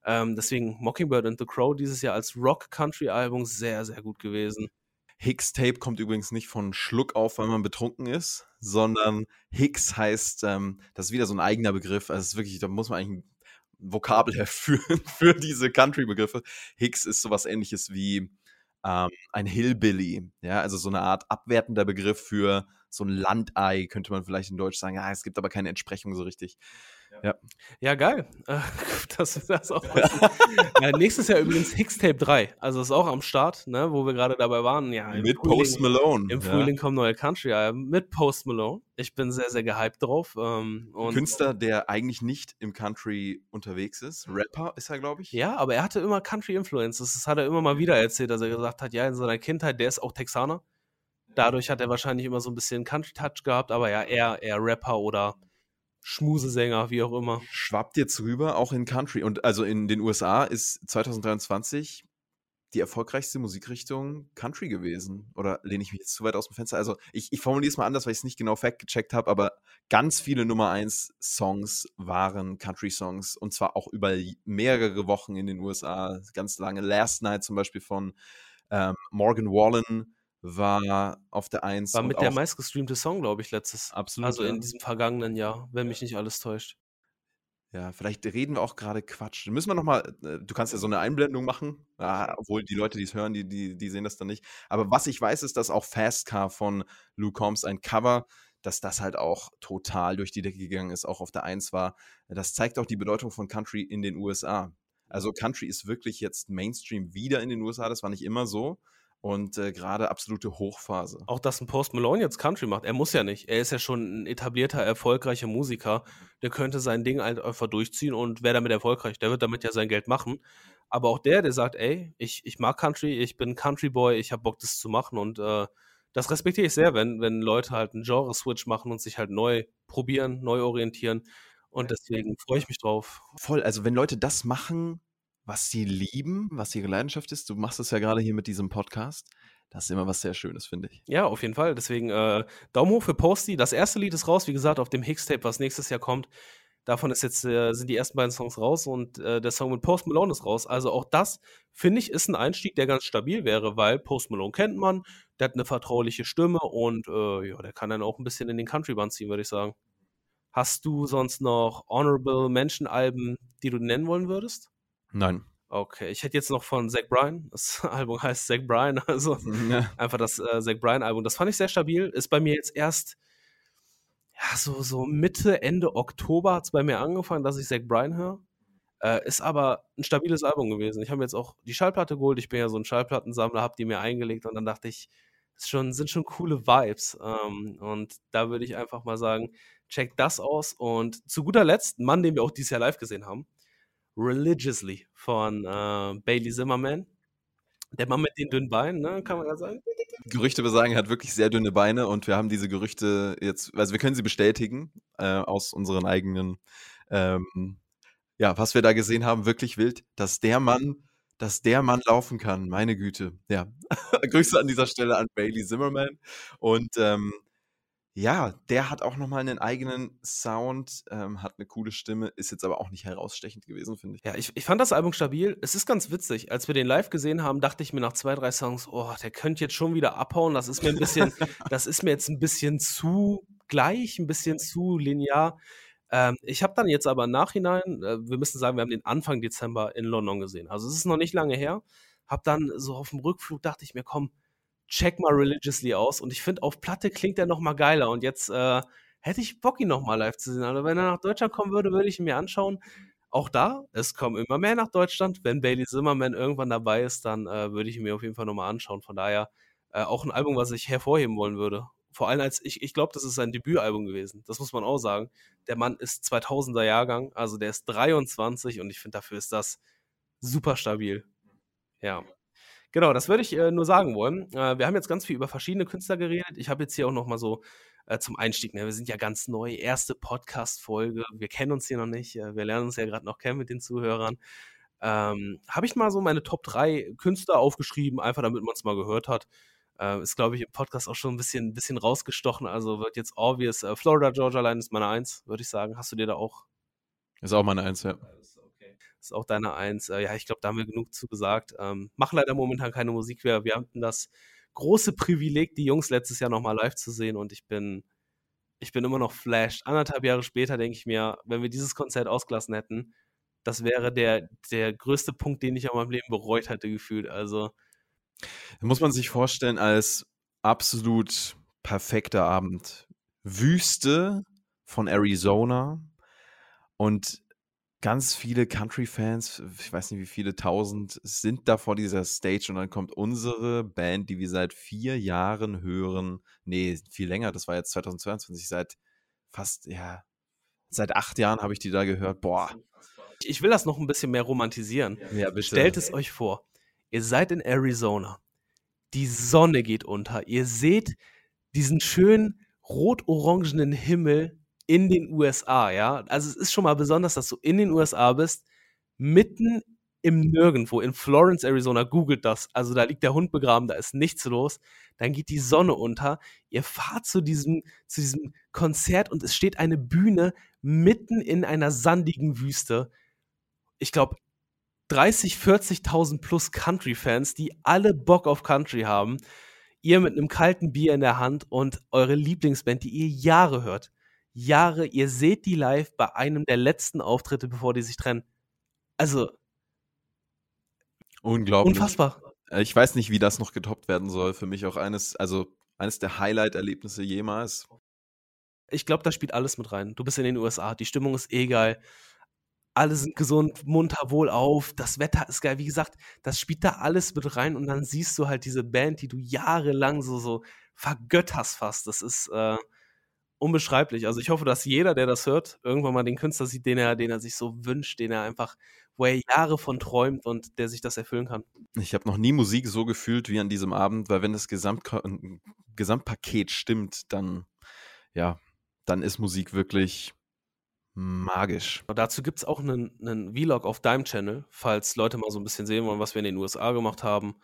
Ähm, deswegen Mockingbird and the Crow dieses Jahr als Rock-Country-Album sehr, sehr gut gewesen. Hicks Tape kommt übrigens nicht von Schluck auf, weil man betrunken ist, sondern Hicks heißt, ähm, das ist wieder so ein eigener Begriff. Also es ist wirklich, da muss man eigentlich ein Vokabelheft führen für diese Country-Begriffe. Hicks ist sowas ähnliches wie ähm, ein Hillbilly, ja, also so eine Art abwertender Begriff für so ein Landei, könnte man vielleicht in Deutsch sagen. Ja, es gibt aber keine Entsprechung so richtig. Ja. Ja, geil. Äh, dass das auch ja, nächstes Jahr übrigens Hicks-Tape 3. Also ist auch am Start, ne, wo wir gerade dabei waren. Ja, Mit Frühling, Post Malone. Im ja. Frühling kommen neue Country-Alben mit Post Malone. Ich bin sehr, sehr gehypt drauf. Ähm, Künstler, der eigentlich nicht im Country unterwegs ist. Rapper ist er, glaube ich. ja, aber er hatte immer Country-Influences. Das hat er immer mal wieder erzählt, dass er gesagt hat, ja, in seiner Kindheit, der ist auch Texaner. Dadurch hat er wahrscheinlich immer so ein bisschen Country-Touch gehabt, aber ja, eher, eher Rapper oder Schmusesänger, wie auch immer. Schwappt jetzt rüber, auch in Country. Und also in den USA ist 2023 die erfolgreichste Musikrichtung Country gewesen. Oder lehne ich mich jetzt zu weit aus dem Fenster? Also ich, ich formuliere es mal anders, weil ich es nicht genau fact-gecheckt habe, aber ganz viele Nummer 1 Songs waren Country-Songs und zwar auch über mehrere Wochen in den USA, ganz lange. Last Night zum Beispiel von ähm, Morgan Wallen war auf der 1. War mit der meistgestreamte Song, glaube ich, letztes. Absolut, Also ja. in diesem vergangenen Jahr, wenn mich nicht alles täuscht. Ja, vielleicht reden wir auch gerade Quatsch. Müssen wir noch mal äh, du kannst ja so eine Einblendung machen, ah, obwohl die Leute, die es hören, die die die sehen das dann nicht. Aber was ich weiß, ist, dass auch Fast Car von Luke Combs ein Cover, dass das halt auch total durch die Decke gegangen ist, auch auf der 1 war. Das zeigt auch die Bedeutung von Country in den USA. Also Country ist wirklich jetzt Mainstream wieder in den USA, das war nicht immer so und, äh, grade absolute Hochphase. Auch dass ein Post Malone jetzt Country macht, er muss ja nicht. Er ist ja schon ein etablierter, erfolgreicher Musiker. Der könnte sein Ding halt einfach durchziehen und wäre damit erfolgreich. Der wird damit ja sein Geld machen. Aber auch der, der sagt, ey, ich, ich mag Country, ich bin Country Boy, ich habe Bock, das zu machen. Und äh, das respektiere ich sehr, wenn, wenn Leute halt einen Genre-Switch machen und sich halt neu probieren, neu orientieren. Und deswegen freue ich mich drauf. Voll, also wenn Leute das machen, was sie lieben, was ihre Leidenschaft ist, du machst es ja gerade hier mit diesem Podcast, das ist immer was sehr Schönes, finde ich. Ja, auf jeden Fall. Deswegen äh, Daumen hoch für Posty. Das erste Lied ist raus, wie gesagt, auf dem Hicks-Tape, was nächstes Jahr kommt. Davon ist jetzt, äh, sind die ersten beiden Songs raus und äh, der Song mit Post Malone ist raus. Also auch das, finde ich, ist ein Einstieg, der ganz stabil wäre, weil Post Malone kennt man, der hat eine vertrauliche Stimme und äh, ja, der kann dann auch ein bisschen in den Country-Band ziehen, würde ich sagen. Hast du sonst noch Honorable Mention-Alben, die du nennen wollen würdest? Nein. Okay, ich hätte jetzt noch von Zach Bryan. Das Album heißt Zach Bryan, also Ja. einfach das äh, Zach Bryan Album. Das fand ich sehr stabil. Ist bei mir jetzt erst ja, so, so Mitte, Ende Oktober hat es bei mir angefangen, dass ich Zach Bryan höre. Äh, ist aber ein stabiles Album gewesen. Ich habe mir jetzt auch die Schallplatte geholt. Ich bin ja so ein Schallplattensammler, habe die mir eingelegt und dann dachte ich, es schon, sind schon coole Vibes. Ähm, und da würde ich einfach mal sagen, check das aus. Und zu guter Letzt, ein Mann, den wir auch dieses Jahr live gesehen haben, Religiously von äh, Bailey Zimmerman. Der Mann mit den dünnen Beinen, ne, kann man ja sagen. Gerüchte besagen, er hat wirklich sehr dünne Beine und wir haben diese Gerüchte jetzt, also wir können sie bestätigen äh, aus unseren eigenen, ähm, ja, was wir da gesehen haben, wirklich wild, dass der Mann, dass der Mann laufen kann, meine Güte. Ja, Grüße an dieser Stelle an Bailey Zimmerman und ähm, ja, der hat auch nochmal einen eigenen Sound, ähm, hat eine coole Stimme, ist jetzt aber auch nicht herausstechend gewesen, finde ich. Ja, ich, ich fand das Album stabil. Es ist ganz witzig. Als wir den live gesehen haben, dachte ich mir nach zwei, drei Songs, oh, der könnte jetzt schon wieder abhauen. Das ist mir ein bisschen, das ist mir jetzt ein bisschen zu gleich, ein bisschen zu linear. Ähm, ich habe dann jetzt aber im Nachhinein, äh, wir müssen sagen, wir haben den Anfang Dezember in London gesehen. Also es ist noch nicht lange her. Hab dann so auf dem Rückflug dachte ich mir, komm, check mal Religiously aus. Und ich finde, auf Platte klingt der noch mal geiler. Und jetzt äh, hätte ich Bock, ihn noch mal live zu sehen. Also wenn er nach Deutschland kommen würde, würde ich ihn mir anschauen. Auch da, es kommen immer mehr nach Deutschland. Wenn Bailey Zimmerman irgendwann dabei ist, dann äh, würde ich ihn mir auf jeden Fall noch mal anschauen. Von daher äh, auch ein Album, was ich hervorheben wollen würde. Vor allem als ich, ich glaube, das ist sein Debütalbum gewesen. Das muss man auch sagen. Der Mann ist 2000er Jahrgang, also der ist 23 und ich finde, dafür ist das super stabil. Ja. Genau, das würde ich äh, nur sagen wollen. Äh, wir haben jetzt ganz viel über verschiedene Künstler geredet. Ich habe jetzt hier auch noch mal so äh, zum Einstieg, ne, wir sind ja ganz neu, erste Podcast-Folge. Wir kennen uns hier noch nicht. Äh, wir lernen uns ja gerade noch kennen mit den Zuhörern. Ähm, habe ich mal so meine Top 3 Künstler aufgeschrieben, einfach damit man es mal gehört hat. Äh, ist, glaube ich, im Podcast auch schon ein bisschen, bisschen rausgestochen. Also wird jetzt obvious. Äh, Florida Georgia Line ist meine Eins, würde ich sagen. Hast du dir da auch? Ist auch meine Eins, ja. Ist auch deine Eins. Äh, ja, ich glaube, da haben wir genug zu gesagt. Ähm, mach leider momentan keine Musik mehr. Wir hatten das große Privileg, die Jungs letztes Jahr nochmal live zu sehen und ich bin, ich bin immer noch flashed. Anderthalb Jahre später denke ich mir, wenn wir dieses Konzert ausgelassen hätten, das wäre der, der größte Punkt, den ich in meinem Leben bereut hätte, gefühlt. Also, muss man sich vorstellen als absolut perfekter Abend. Wüste von Arizona und ganz viele Country-Fans, ich weiß nicht wie viele tausend, sind da vor dieser Stage und dann kommt unsere Band, die wir seit vier Jahren hören. Nee, viel länger, das war jetzt 2022, seit fast, ja, seit acht Jahren habe ich die da gehört. Boah. Ich will das noch ein bisschen mehr romantisieren. Ja. Stellt es euch vor. Ihr seid in Arizona. Die Sonne geht unter. Ihr seht diesen schönen rot-orangenen Himmel in den USA, ja. Also es ist schon mal besonders, dass du in den USA bist, mitten im Nirgendwo, in Florence, Arizona, googelt das. Also da liegt der Hund begraben, da ist nichts los. Dann geht die Sonne unter. Ihr fahrt zu diesem, zu diesem Konzert und es steht eine Bühne mitten in einer sandigen Wüste. Ich glaube, 30, 40.000 plus Country-Fans, die alle Bock auf Country haben. Ihr mit einem kalten Bier in der Hand und eure Lieblingsband, die ihr Jahre hört. Jahre, ihr seht die live bei einem der letzten Auftritte, bevor die sich trennen. Also. Unglaublich. Unfassbar. Äh, ich weiß nicht, wie das noch getoppt werden soll. Für mich auch eines, also eines der Highlight-Erlebnisse jemals. Ich glaube, da spielt alles mit rein. Du bist in den USA, die Stimmung ist eh geil alle sind gesund, munter, wohlauf, das Wetter ist geil. Wie gesagt, das spielt da alles mit rein und dann siehst du halt diese Band, die du jahrelang so, so vergötterst fast. Das ist äh, unbeschreiblich. Also ich hoffe, dass jeder, der das hört, irgendwann mal den Künstler sieht, den er, den er sich so wünscht, den er einfach, wo er Jahre von träumt und der sich das erfüllen kann. Ich habe noch nie Musik so gefühlt wie an diesem Abend, weil wenn das Gesamt Gesamtpaket stimmt, dann ja, dann ist Musik wirklich magisch. Dazu gibt es auch einen, einen Vlog auf deinem Channel, falls Leute mal so ein bisschen sehen wollen, was wir in den USA gemacht haben.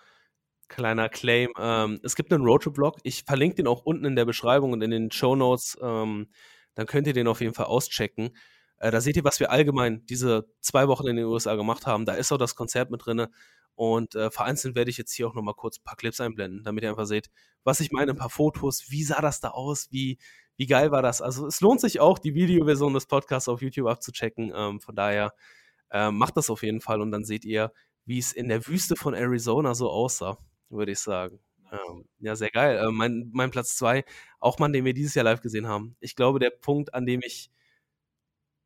Kleiner Claim. Ähm, es gibt einen Roadtrip-Vlog. Ich verlinke den auch unten in der Beschreibung und in den Show Notes. Ähm, dann könnt ihr den auf jeden Fall auschecken. Äh, da seht ihr, was wir allgemein diese zwei Wochen in den USA gemacht haben. Da ist auch das Konzert mit drin. Und äh, vereinzelt werde ich jetzt hier auch nochmal kurz ein paar Clips einblenden, damit ihr einfach seht, was ich meine, ein paar Fotos, wie sah das da aus, wie, wie geil war das? Also es lohnt sich auch, die Videoversion des Podcasts auf YouTube abzuchecken. Ähm, von daher äh, macht das auf jeden Fall und dann seht ihr, wie es in der Wüste von Arizona so aussah, würde ich sagen. Ähm, ja, sehr geil. Äh, mein, mein Platz zwei, auch Mann, den wir dieses Jahr live gesehen haben. Ich glaube, der Punkt, an dem ich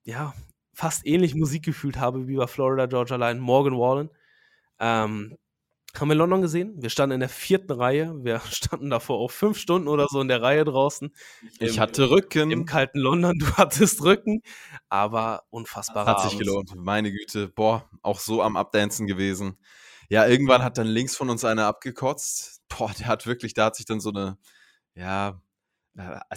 ja fast ähnlich Musik gefühlt habe wie bei Florida Georgia Line, Morgan Wallen. Ähm, haben wir London gesehen. Wir standen in der vierten Reihe. Wir standen davor auch fünf Stunden oder so in der Reihe draußen. Ich Im, hatte Rücken. Im kalten London. Du hattest Rücken. Aber unfassbar. Hat sich gelohnt. Meine Güte. Boah, auch so am Abdancen gewesen. Ja, irgendwann hat dann links von uns einer abgekotzt. Boah, der hat wirklich, da hat sich dann so eine, ja,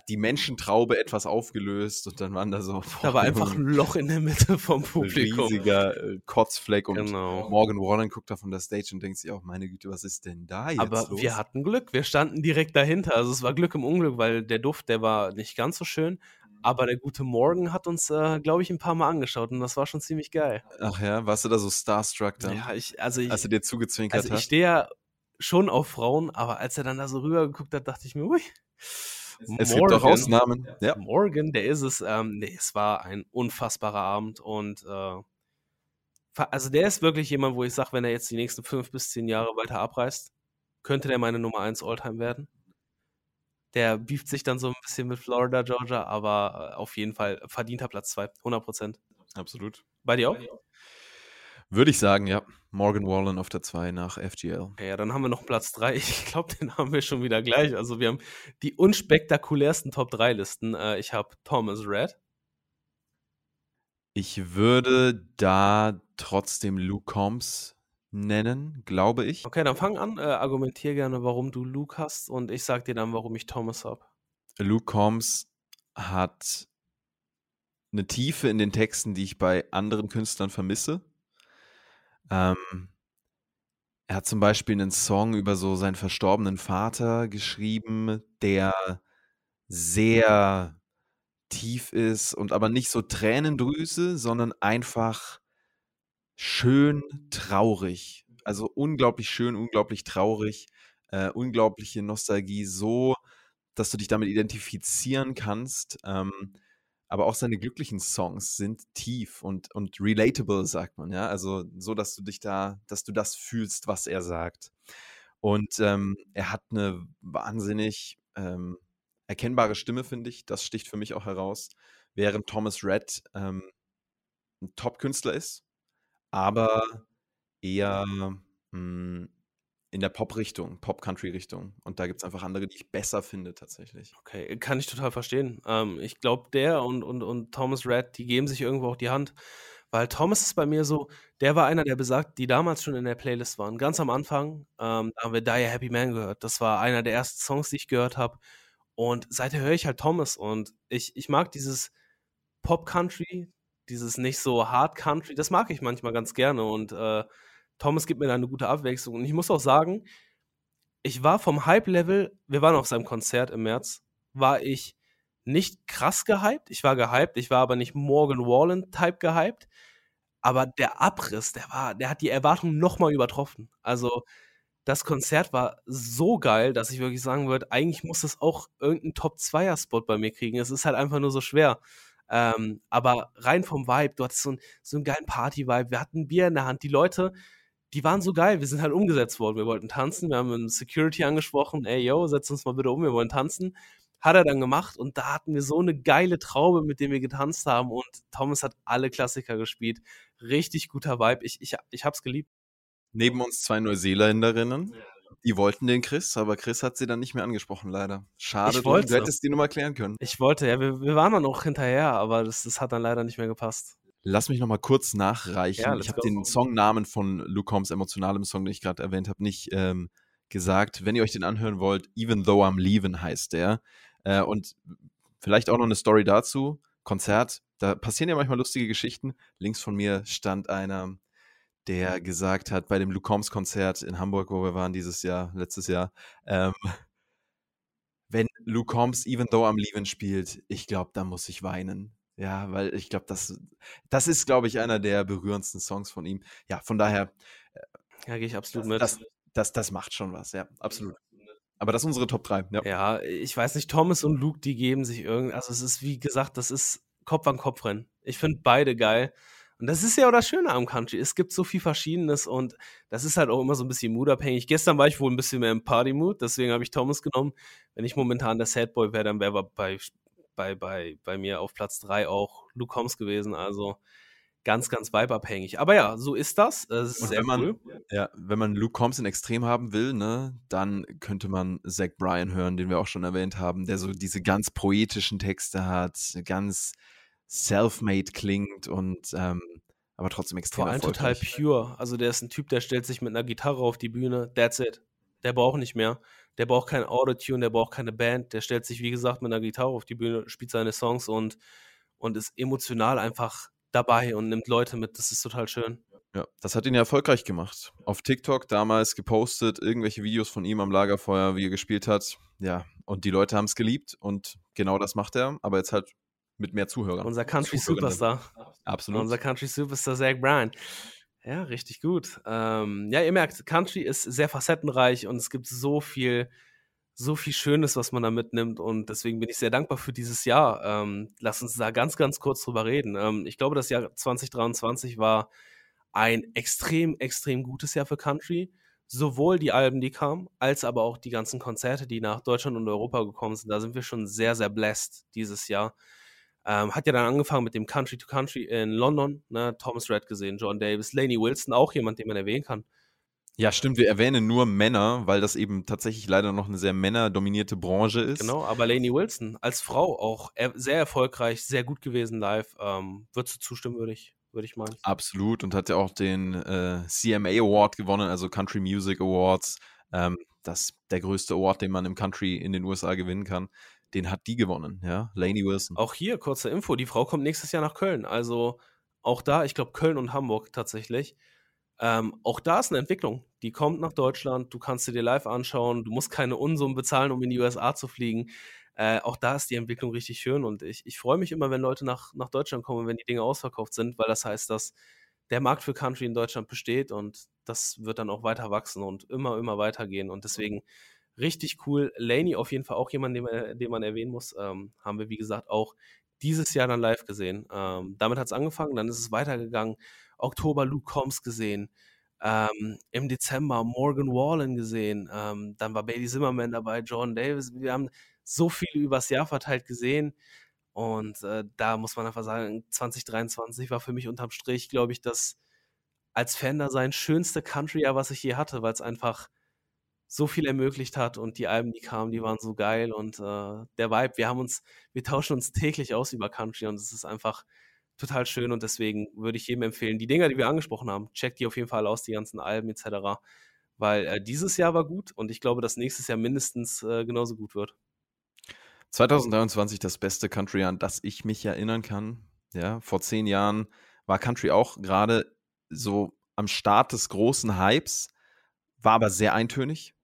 die Menschentraube etwas aufgelöst und dann waren da so. Boah, da war einfach ein Loch in der Mitte vom Publikum. Riesiger äh, Kotzfleck und genau. Morgan Wallen guckt da von der Stage und denkt sich auch, meine Güte, was ist denn da jetzt? Aber los? wir hatten Glück, wir standen direkt dahinter. Also es war Glück im Unglück, weil der Duft, der war nicht ganz so schön. Aber der gute Morgan hat uns, äh, glaube ich, ein paar Mal angeschaut und das war schon ziemlich geil. Ach ja, warst du da so starstruck dann? Ja, ich, also ich. Als er dir zugezwinkert also ich stehe ja schon auf Frauen, aber als er dann da so rüber geguckt hat, dachte ich mir, ui. Es Morgan, gibt auch Ausnahmen. Ja. Morgan, der ist es. Ähm, nee, es war ein unfassbarer Abend und äh, also der ist wirklich jemand, wo ich sage, wenn er jetzt die nächsten fünf bis zehn Jahre weiter abreißt, könnte der meine Nummer 1 Alltime werden. Der beeft sich dann so ein bisschen mit Florida, Georgia, aber äh, auf jeden Fall verdienter Platz 2, 100 Prozent. Absolut. Bei dir auch? Würde ich sagen, ja. Morgan Wallen auf der 2 nach FGL. Okay, ja, dann haben wir noch Platz 3. Ich glaube, den haben wir schon wieder gleich. Also wir haben die unspektakulärsten Top 3 Listen. Äh, ich habe Thomas Red. Ich würde da trotzdem Luke Combs nennen, glaube ich. Okay, dann fang an, äh, argumentier gerne, warum du Luke hast und ich sag dir dann, warum ich Thomas habe. Luke Combs hat eine Tiefe in den Texten, die ich bei anderen Künstlern vermisse. Ähm, er hat zum Beispiel einen Song über so seinen verstorbenen Vater geschrieben, der sehr tief ist und aber nicht so Tränendrüse, sondern einfach schön traurig. Also unglaublich schön, unglaublich traurig, äh, unglaubliche Nostalgie, so, dass du dich damit identifizieren kannst. Ähm, aber auch seine glücklichen Songs sind tief und, und relatable, sagt man, ja. Also so, dass du dich da, dass du das fühlst, was er sagt. Und ähm, er hat eine wahnsinnig ähm, erkennbare Stimme, finde ich. Das sticht für mich auch heraus. Während Thomas Red ähm, ein Top-Künstler ist, aber eher mh, hm, in der Pop-Richtung, Pop-Country-Richtung. Und da gibt es einfach andere, die ich besser finde, tatsächlich. Okay, kann ich total verstehen. Ähm, ich glaube, der und, und, und Thomas Red, die geben sich irgendwo auch die Hand. Weil Thomas ist bei mir so, der war einer, der besagt, die damals schon in der Playlist waren. Ganz am Anfang ähm, haben wir Die a Happy Man gehört. Das war einer der ersten Songs, die ich gehört habe. Und seither höre ich halt Thomas und ich, ich mag dieses Pop-Country, dieses nicht so Hard-Country, das mag ich manchmal ganz gerne. Und äh, Thomas gibt mir da eine gute Abwechslung. Und ich muss auch sagen, ich war vom Hype-Level, wir waren auf seinem Konzert im März, war ich nicht krass gehypt. Ich war gehypt, ich war aber nicht Morgan Wallen-Type gehypt. Aber der Abriss, der war, der hat die Erwartungen nochmal übertroffen. Also, das Konzert war so geil, dass ich wirklich sagen würde, eigentlich muss das auch irgendeinen Top-2er-Spot bei mir kriegen. Es ist halt einfach nur so schwer. Ähm, aber rein vom Vibe, du hattest so, ein, so einen geilen Party-Vibe. Wir hatten ein Bier in der Hand. Die Leute, die waren so geil. Wir sind halt umgesetzt worden. Wir wollten tanzen. Wir haben mit Security angesprochen. Ey, yo, setz uns mal bitte um. Wir wollen tanzen. Hat er dann gemacht. Und da hatten wir so eine geile Traube, mit der wir getanzt haben. Und Thomas hat alle Klassiker gespielt. Richtig guter Vibe. Ich, ich, ich hab's geliebt. Neben uns zwei Neuseeländerinnen. Die wollten den Chris, aber Chris hat sie dann nicht mehr angesprochen, leider. Schade, Ich wollte. du hättest die Nummer klären können. Ich wollte, ja, wir, wir waren dann auch hinterher, aber das, das hat dann leider nicht mehr gepasst. Lass mich noch mal kurz nachreichen. Ja, ich habe den Songnamen von Luke Combs emotionalem Song, den ich gerade erwähnt habe, nicht ähm, gesagt. Wenn ihr euch den anhören wollt, Even Though I'm Leaving heißt der. Äh, und vielleicht auch noch eine Story dazu. Konzert, da passieren ja manchmal lustige Geschichten. Links von mir stand einer, der gesagt hat, bei dem Luke Combs Konzert in Hamburg, wo wir waren dieses Jahr, letztes Jahr, ähm, wenn Luke Combs Even Though I'm Leaving spielt, ich glaube, da muss ich weinen. Ja, weil ich glaube, das, das ist, glaube ich, einer der berührendsten Songs von ihm. Ja, von daher, Ja, gehe ich absolut mit. das, das, das macht schon was, ja, absolut. Aber das ist unsere Top 3, ja. Ja, ich weiß nicht, Thomas und Luke, die geben sich irgendwie, also es ist wie gesagt, das ist Kopf an Kopf rennen. Ich finde beide geil. Und das ist ja auch das Schöne am Country. Es gibt so viel Verschiedenes und das ist halt auch immer so ein bisschen moodabhängig. Gestern war ich wohl ein bisschen mehr im Party-Mood, deswegen habe ich Thomas genommen. Wenn ich momentan der Sad Boy wäre, dann wäre bei, bei, bei, bei mir auf Platz 3 auch Luke Combs gewesen. Also ganz, ganz vibeabhängig. Aber ja, so ist das. Das ist Und wenn man, cool. ja, wenn man Luke Combs in Extrem haben will, ne, dann könnte man Zach Bryan hören, den wir auch schon erwähnt haben, der so diese ganz poetischen Texte hat, ganz self-made klingt und ähm, aber trotzdem extrem Vor allem total pure. Also der ist ein Typ, der stellt sich mit einer Gitarre auf die Bühne. That's it. Der braucht nicht mehr. Der braucht kein Autotune, der braucht keine Band. Der stellt sich, wie gesagt, mit einer Gitarre auf die Bühne, spielt seine Songs und, und ist emotional einfach dabei und nimmt Leute mit. Das ist total schön. Ja, das hat ihn ja erfolgreich gemacht. Auf TikTok damals gepostet, irgendwelche Videos von ihm am Lagerfeuer, wie er gespielt hat. Ja, und die Leute haben es geliebt und genau das macht er, aber jetzt halt mit mehr Zuhörern. Unser Country. Superstar. Absolut. Unser Country Superstar Zach Bryan. Ja, richtig gut. Ähm, ja, ihr merkt, Country ist sehr facettenreich und es gibt so viel, so viel Schönes, was man da mitnimmt. Und deswegen bin ich sehr dankbar für dieses Jahr. Ähm, lass uns da ganz, ganz kurz drüber reden. Ähm, ich glaube, das Jahr 2023 war ein extrem, extrem gutes Jahr für Country. Sowohl die Alben, die kamen, als aber auch die ganzen Konzerte, die nach Deutschland und Europa gekommen sind. Da sind wir schon sehr, sehr blessed dieses Jahr. Ähm, hat ja dann angefangen mit dem Country to Country in London. Ne? Thomas Red gesehen, John Davis, Laney Wilson, auch jemand, den man erwähnen kann. Ja, stimmt. Wir erwähnen nur Männer, weil das eben tatsächlich leider noch eine sehr männerdominierte Branche ist. Genau, aber Lainey Wilson als Frau auch er sehr erfolgreich, sehr gut gewesen live. Ähm, würdest du zustimmen, würde ich, würde ich meinen. Absolut und hat ja auch den äh, CMA Award gewonnen, also Country Music Awards. Ähm, das der größte Award, den man im Country in den USA gewinnen kann. Den hat die gewonnen, ja, Lainey Wilson. Auch hier kurze Info: Die Frau kommt nächstes Jahr nach Köln. Also auch da, ich glaube Köln und Hamburg tatsächlich. Ähm, auch da ist eine Entwicklung. Die kommt nach Deutschland, du kannst sie dir live anschauen, du musst keine Unsummen bezahlen, um in die USA zu fliegen. Äh, auch da ist die Entwicklung richtig schön und ich, ich freue mich immer, wenn Leute nach, nach Deutschland kommen, wenn die Dinge ausverkauft sind, weil das heißt, dass der Markt für Country in Deutschland besteht und das wird dann auch weiter wachsen und immer, immer weitergehen. Und deswegen richtig cool. Laney auf jeden Fall auch jemand, den man, den man erwähnen muss. Ähm, haben wir, wie gesagt, auch dieses Jahr dann live gesehen. Ähm, damit hat es angefangen, dann ist es weitergegangen. Oktober Luke Combs gesehen. Ähm, Im Dezember Morgan Wallen gesehen. Ähm, dann war Bailey Zimmerman dabei, Jordan Davis. Wir haben so viel übers Jahr verteilt gesehen. Und äh, da muss man einfach sagen, 2023 war für mich unterm Strich, glaube ich, das als Fan da sein schönste Country-Jahr, was ich je hatte, weil es einfach so viel ermöglicht hat und die Alben, die kamen, die waren so geil und äh, der Vibe, wir haben uns, wir tauschen uns täglich aus über Country und es ist einfach total schön und deswegen würde ich jedem empfehlen, die Dinger, die wir angesprochen haben, checkt die auf jeden Fall aus, die ganzen Alben etc., weil äh, dieses Jahr war gut und ich glaube, dass nächstes Jahr mindestens äh, genauso gut wird. 2023 das beste Country, an das ich mich erinnern kann. Ja, vor zehn Jahren war Country auch gerade so am Start des großen Hypes, war aber sehr eintönig.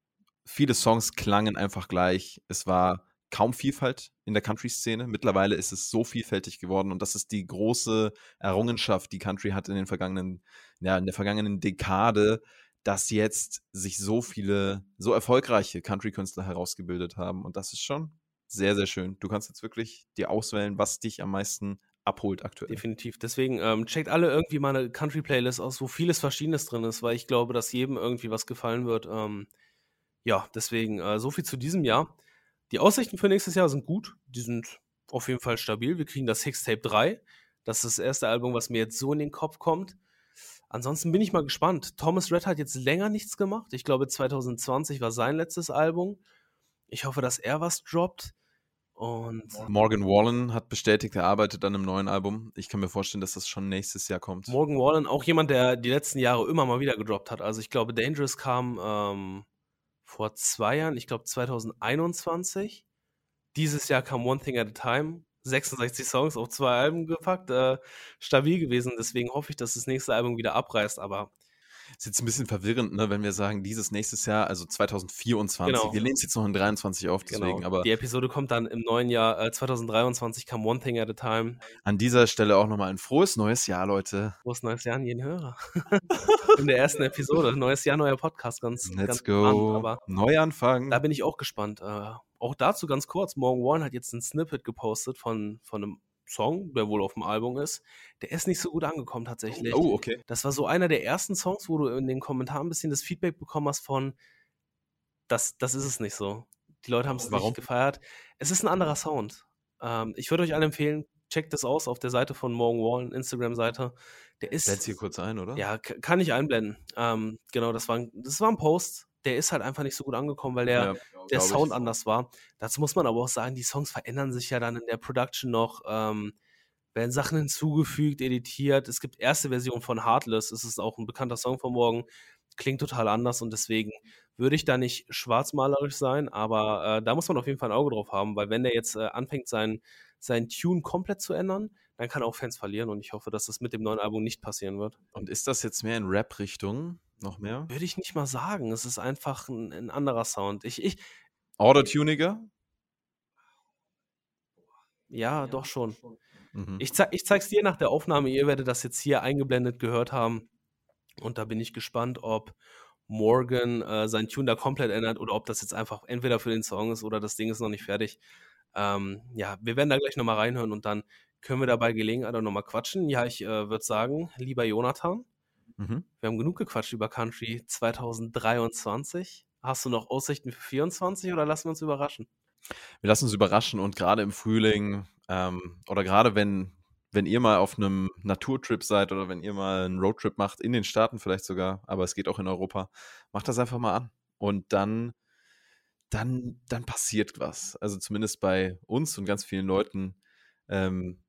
Viele Songs klangen einfach gleich. Es war kaum Vielfalt in der Country-Szene. Mittlerweile ist es so vielfältig geworden und das ist die große Errungenschaft, die Country hat in den vergangenen, ja, in der vergangenen Dekade, dass jetzt sich so viele, so erfolgreiche Country-Künstler herausgebildet haben und das ist schon sehr, sehr schön. Du kannst jetzt wirklich dir auswählen, was dich am meisten abholt aktuell. Definitiv. Deswegen ähm, checkt alle irgendwie mal eine Country-Playlist aus, wo vieles Verschiedenes drin ist, weil ich glaube, dass jedem irgendwie was gefallen wird. Ähm, ja, deswegen äh, so viel zu diesem Jahr. Die Aussichten für nächstes Jahr sind gut. Die sind auf jeden Fall stabil. Wir kriegen das Hicks-Tape 3. Das ist das erste Album, was mir jetzt so in den Kopf kommt. Ansonsten bin ich mal gespannt. Thomas Red hat jetzt länger nichts gemacht. Ich glaube, 2020 war sein letztes Album. Ich hoffe, dass er was droppt. Und Morgan Wallen hat bestätigt, er arbeitet an einem neuen Album. Ich kann mir vorstellen, dass das schon nächstes Jahr kommt. Morgan Wallen, auch jemand, der die letzten Jahre immer mal wieder gedroppt hat. Also ich glaube, Dangerous kam ähm, vor zwei Jahren, ich glaube 2021. Dieses Jahr kam One Thing at a Time. 66 Songs auf zwei Alben gepackt. Äh, stabil gewesen. Deswegen hoffe ich, dass das nächste Album wieder abreißt. Aber ist jetzt ein bisschen verwirrend, ne, wenn wir sagen, dieses nächstes Jahr, also 2024. Genau. Wir lehnen es jetzt noch in 23 auf, deswegen, genau. aber Die Episode kommt dann im neuen Jahr. Äh, 2023 kam One Thing at a Time. an dieser Stelle auch nochmal ein frohes neues Jahr, Leute. Frohes neues Jahr an jeden Hörer. In der ersten Episode. Neues Jahr, neuer Podcast. Ganz, Let's ganz go. spannend, Neuanfang. da bin ich auch gespannt. Äh, auch dazu ganz kurz. Morgan Wallen hat jetzt ein Snippet gepostet von, von einem Song, der wohl auf dem Album ist. Der ist nicht so gut angekommen tatsächlich. Oh, okay. Das war so einer der ersten Songs, wo du in den Kommentaren ein bisschen das Feedback bekommen hast von, das, das ist es nicht so. Die Leute haben es nicht gefeiert. Es ist ein anderer Sound. Ähm, ich würde euch allen empfehlen, checkt das aus auf der Seite von Morgan Wallen, Instagram-Seite. Der ist. Blend's hier kurz ein, oder? Ja, kann ich einblenden. Ähm, genau, das war, ein, das war ein Post. Der ist halt einfach nicht so gut angekommen, weil der, Ja, der Sound anders war. Dazu muss man aber auch sagen, die Songs verändern sich ja dann in der Production noch. Ähm, werden Sachen hinzugefügt, editiert. Es gibt erste Version von Heartless. Es ist auch ein bekannter Song von morgen. Klingt total anders und deswegen würde ich da nicht schwarzmalerisch sein, aber äh, da muss man auf jeden Fall ein Auge drauf haben, weil wenn der jetzt äh, anfängt, seinen sein Tune komplett zu ändern, dann kann er auch Fans verlieren und ich hoffe, dass das mit dem neuen Album nicht passieren wird. Und ist das jetzt mehr in Rap-Richtung? Noch mehr? Würde ich nicht mal sagen. Es ist einfach ein, ein anderer Sound. Ich, ich, Autotuniger? ja, doch schon. Mhm. Ich, zeig, ich zeig's dir nach der Aufnahme. Ihr werdet das jetzt hier eingeblendet gehört haben. Und da bin ich gespannt, ob Morgan äh, sein Tune da komplett ändert oder ob das jetzt einfach entweder für den Song ist oder das Ding ist noch nicht fertig. Ähm, ja, wir werden da gleich nochmal reinhören und dann können wir dabei Gelegenheit nochmal quatschen. Ja, ich äh, würde sagen, lieber Jonathan, Mhm. wir haben genug gequatscht über Country 2023. Hast du noch Aussichten für 24 oder lassen wir uns überraschen? Wir lassen uns überraschen und gerade im Frühling ähm, oder gerade wenn wenn ihr mal auf einem Naturtrip seid oder wenn ihr mal einen Roadtrip macht, in den Staaten vielleicht sogar, aber es geht auch in Europa, macht das einfach mal an. Und dann, dann, dann passiert was. Also zumindest bei uns und ganz vielen Leuten, ähm,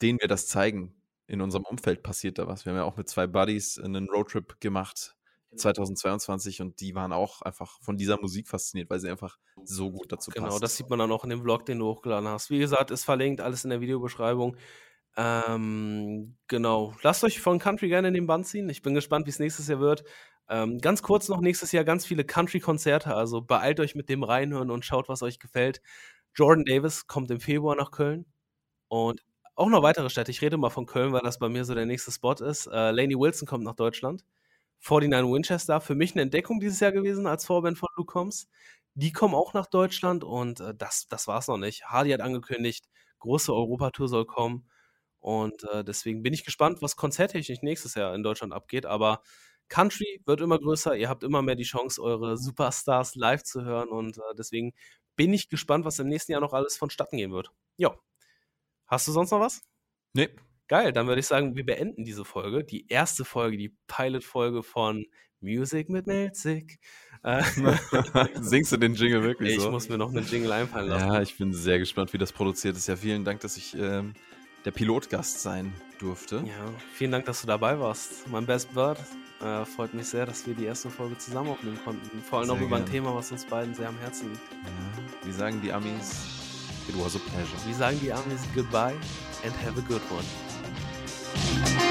denen wir das zeigen. In unserem Umfeld passiert da was. Wir haben ja auch mit zwei Buddies einen Roadtrip gemacht 2022 und die waren auch einfach von dieser Musik fasziniert, weil sie einfach so gut dazu Genau, passt. das sieht man dann auch in dem Vlog, den du hochgeladen hast. Wie gesagt, ist verlinkt, alles in der Videobeschreibung. Ähm, genau. Lasst euch von Country gerne in den Band ziehen. Ich bin gespannt, wie es nächstes Jahr wird. Ähm, ganz kurz noch, nächstes Jahr ganz viele Country-Konzerte, also beeilt euch mit dem Reinhören und schaut, was euch gefällt. Jordan Davis kommt im Februar nach Köln und auch noch weitere Städte. Ich rede mal von Köln, weil das bei mir so der nächste Spot ist. Äh, Lainey Wilson kommt nach Deutschland. 49 Winchester, für mich eine Entdeckung dieses Jahr gewesen als Vorband von Luke Combs. Die kommen auch nach Deutschland und äh, das, das war es noch nicht. Hardy hat angekündigt, große Europatour soll kommen. Und äh, deswegen bin ich gespannt, was konzerttechnisch nächstes Jahr in Deutschland abgeht. Aber Country wird immer größer. Ihr habt immer mehr die Chance, eure Superstars live zu hören. Und äh, deswegen bin ich gespannt, was im nächsten Jahr noch alles vonstatten gehen wird. Ja. Hast du sonst noch was? Nee. Geil, dann würde ich sagen, wir beenden diese Folge. Die erste Folge, die Pilot-Folge von Music mit Melzig. Singst du den Jingle wirklich ich so? muss mir noch einen Jingle einfallen lassen. Ja, ich bin sehr gespannt, wie das produziert ist. Ja, vielen Dank, dass ich ähm, der Pilotgast sein durfte. Ja, vielen Dank, dass du dabei warst. Mein Best Bird. Äh, freut mich sehr, dass wir die erste Folge zusammen aufnehmen konnten. Vor allem Sehr auch über ein gern. Thema, was uns beiden sehr am Herzen liegt. Ja, wie sagen die Amis? It was a pleasure. Wir sagen die Amis goodbye and have a good one.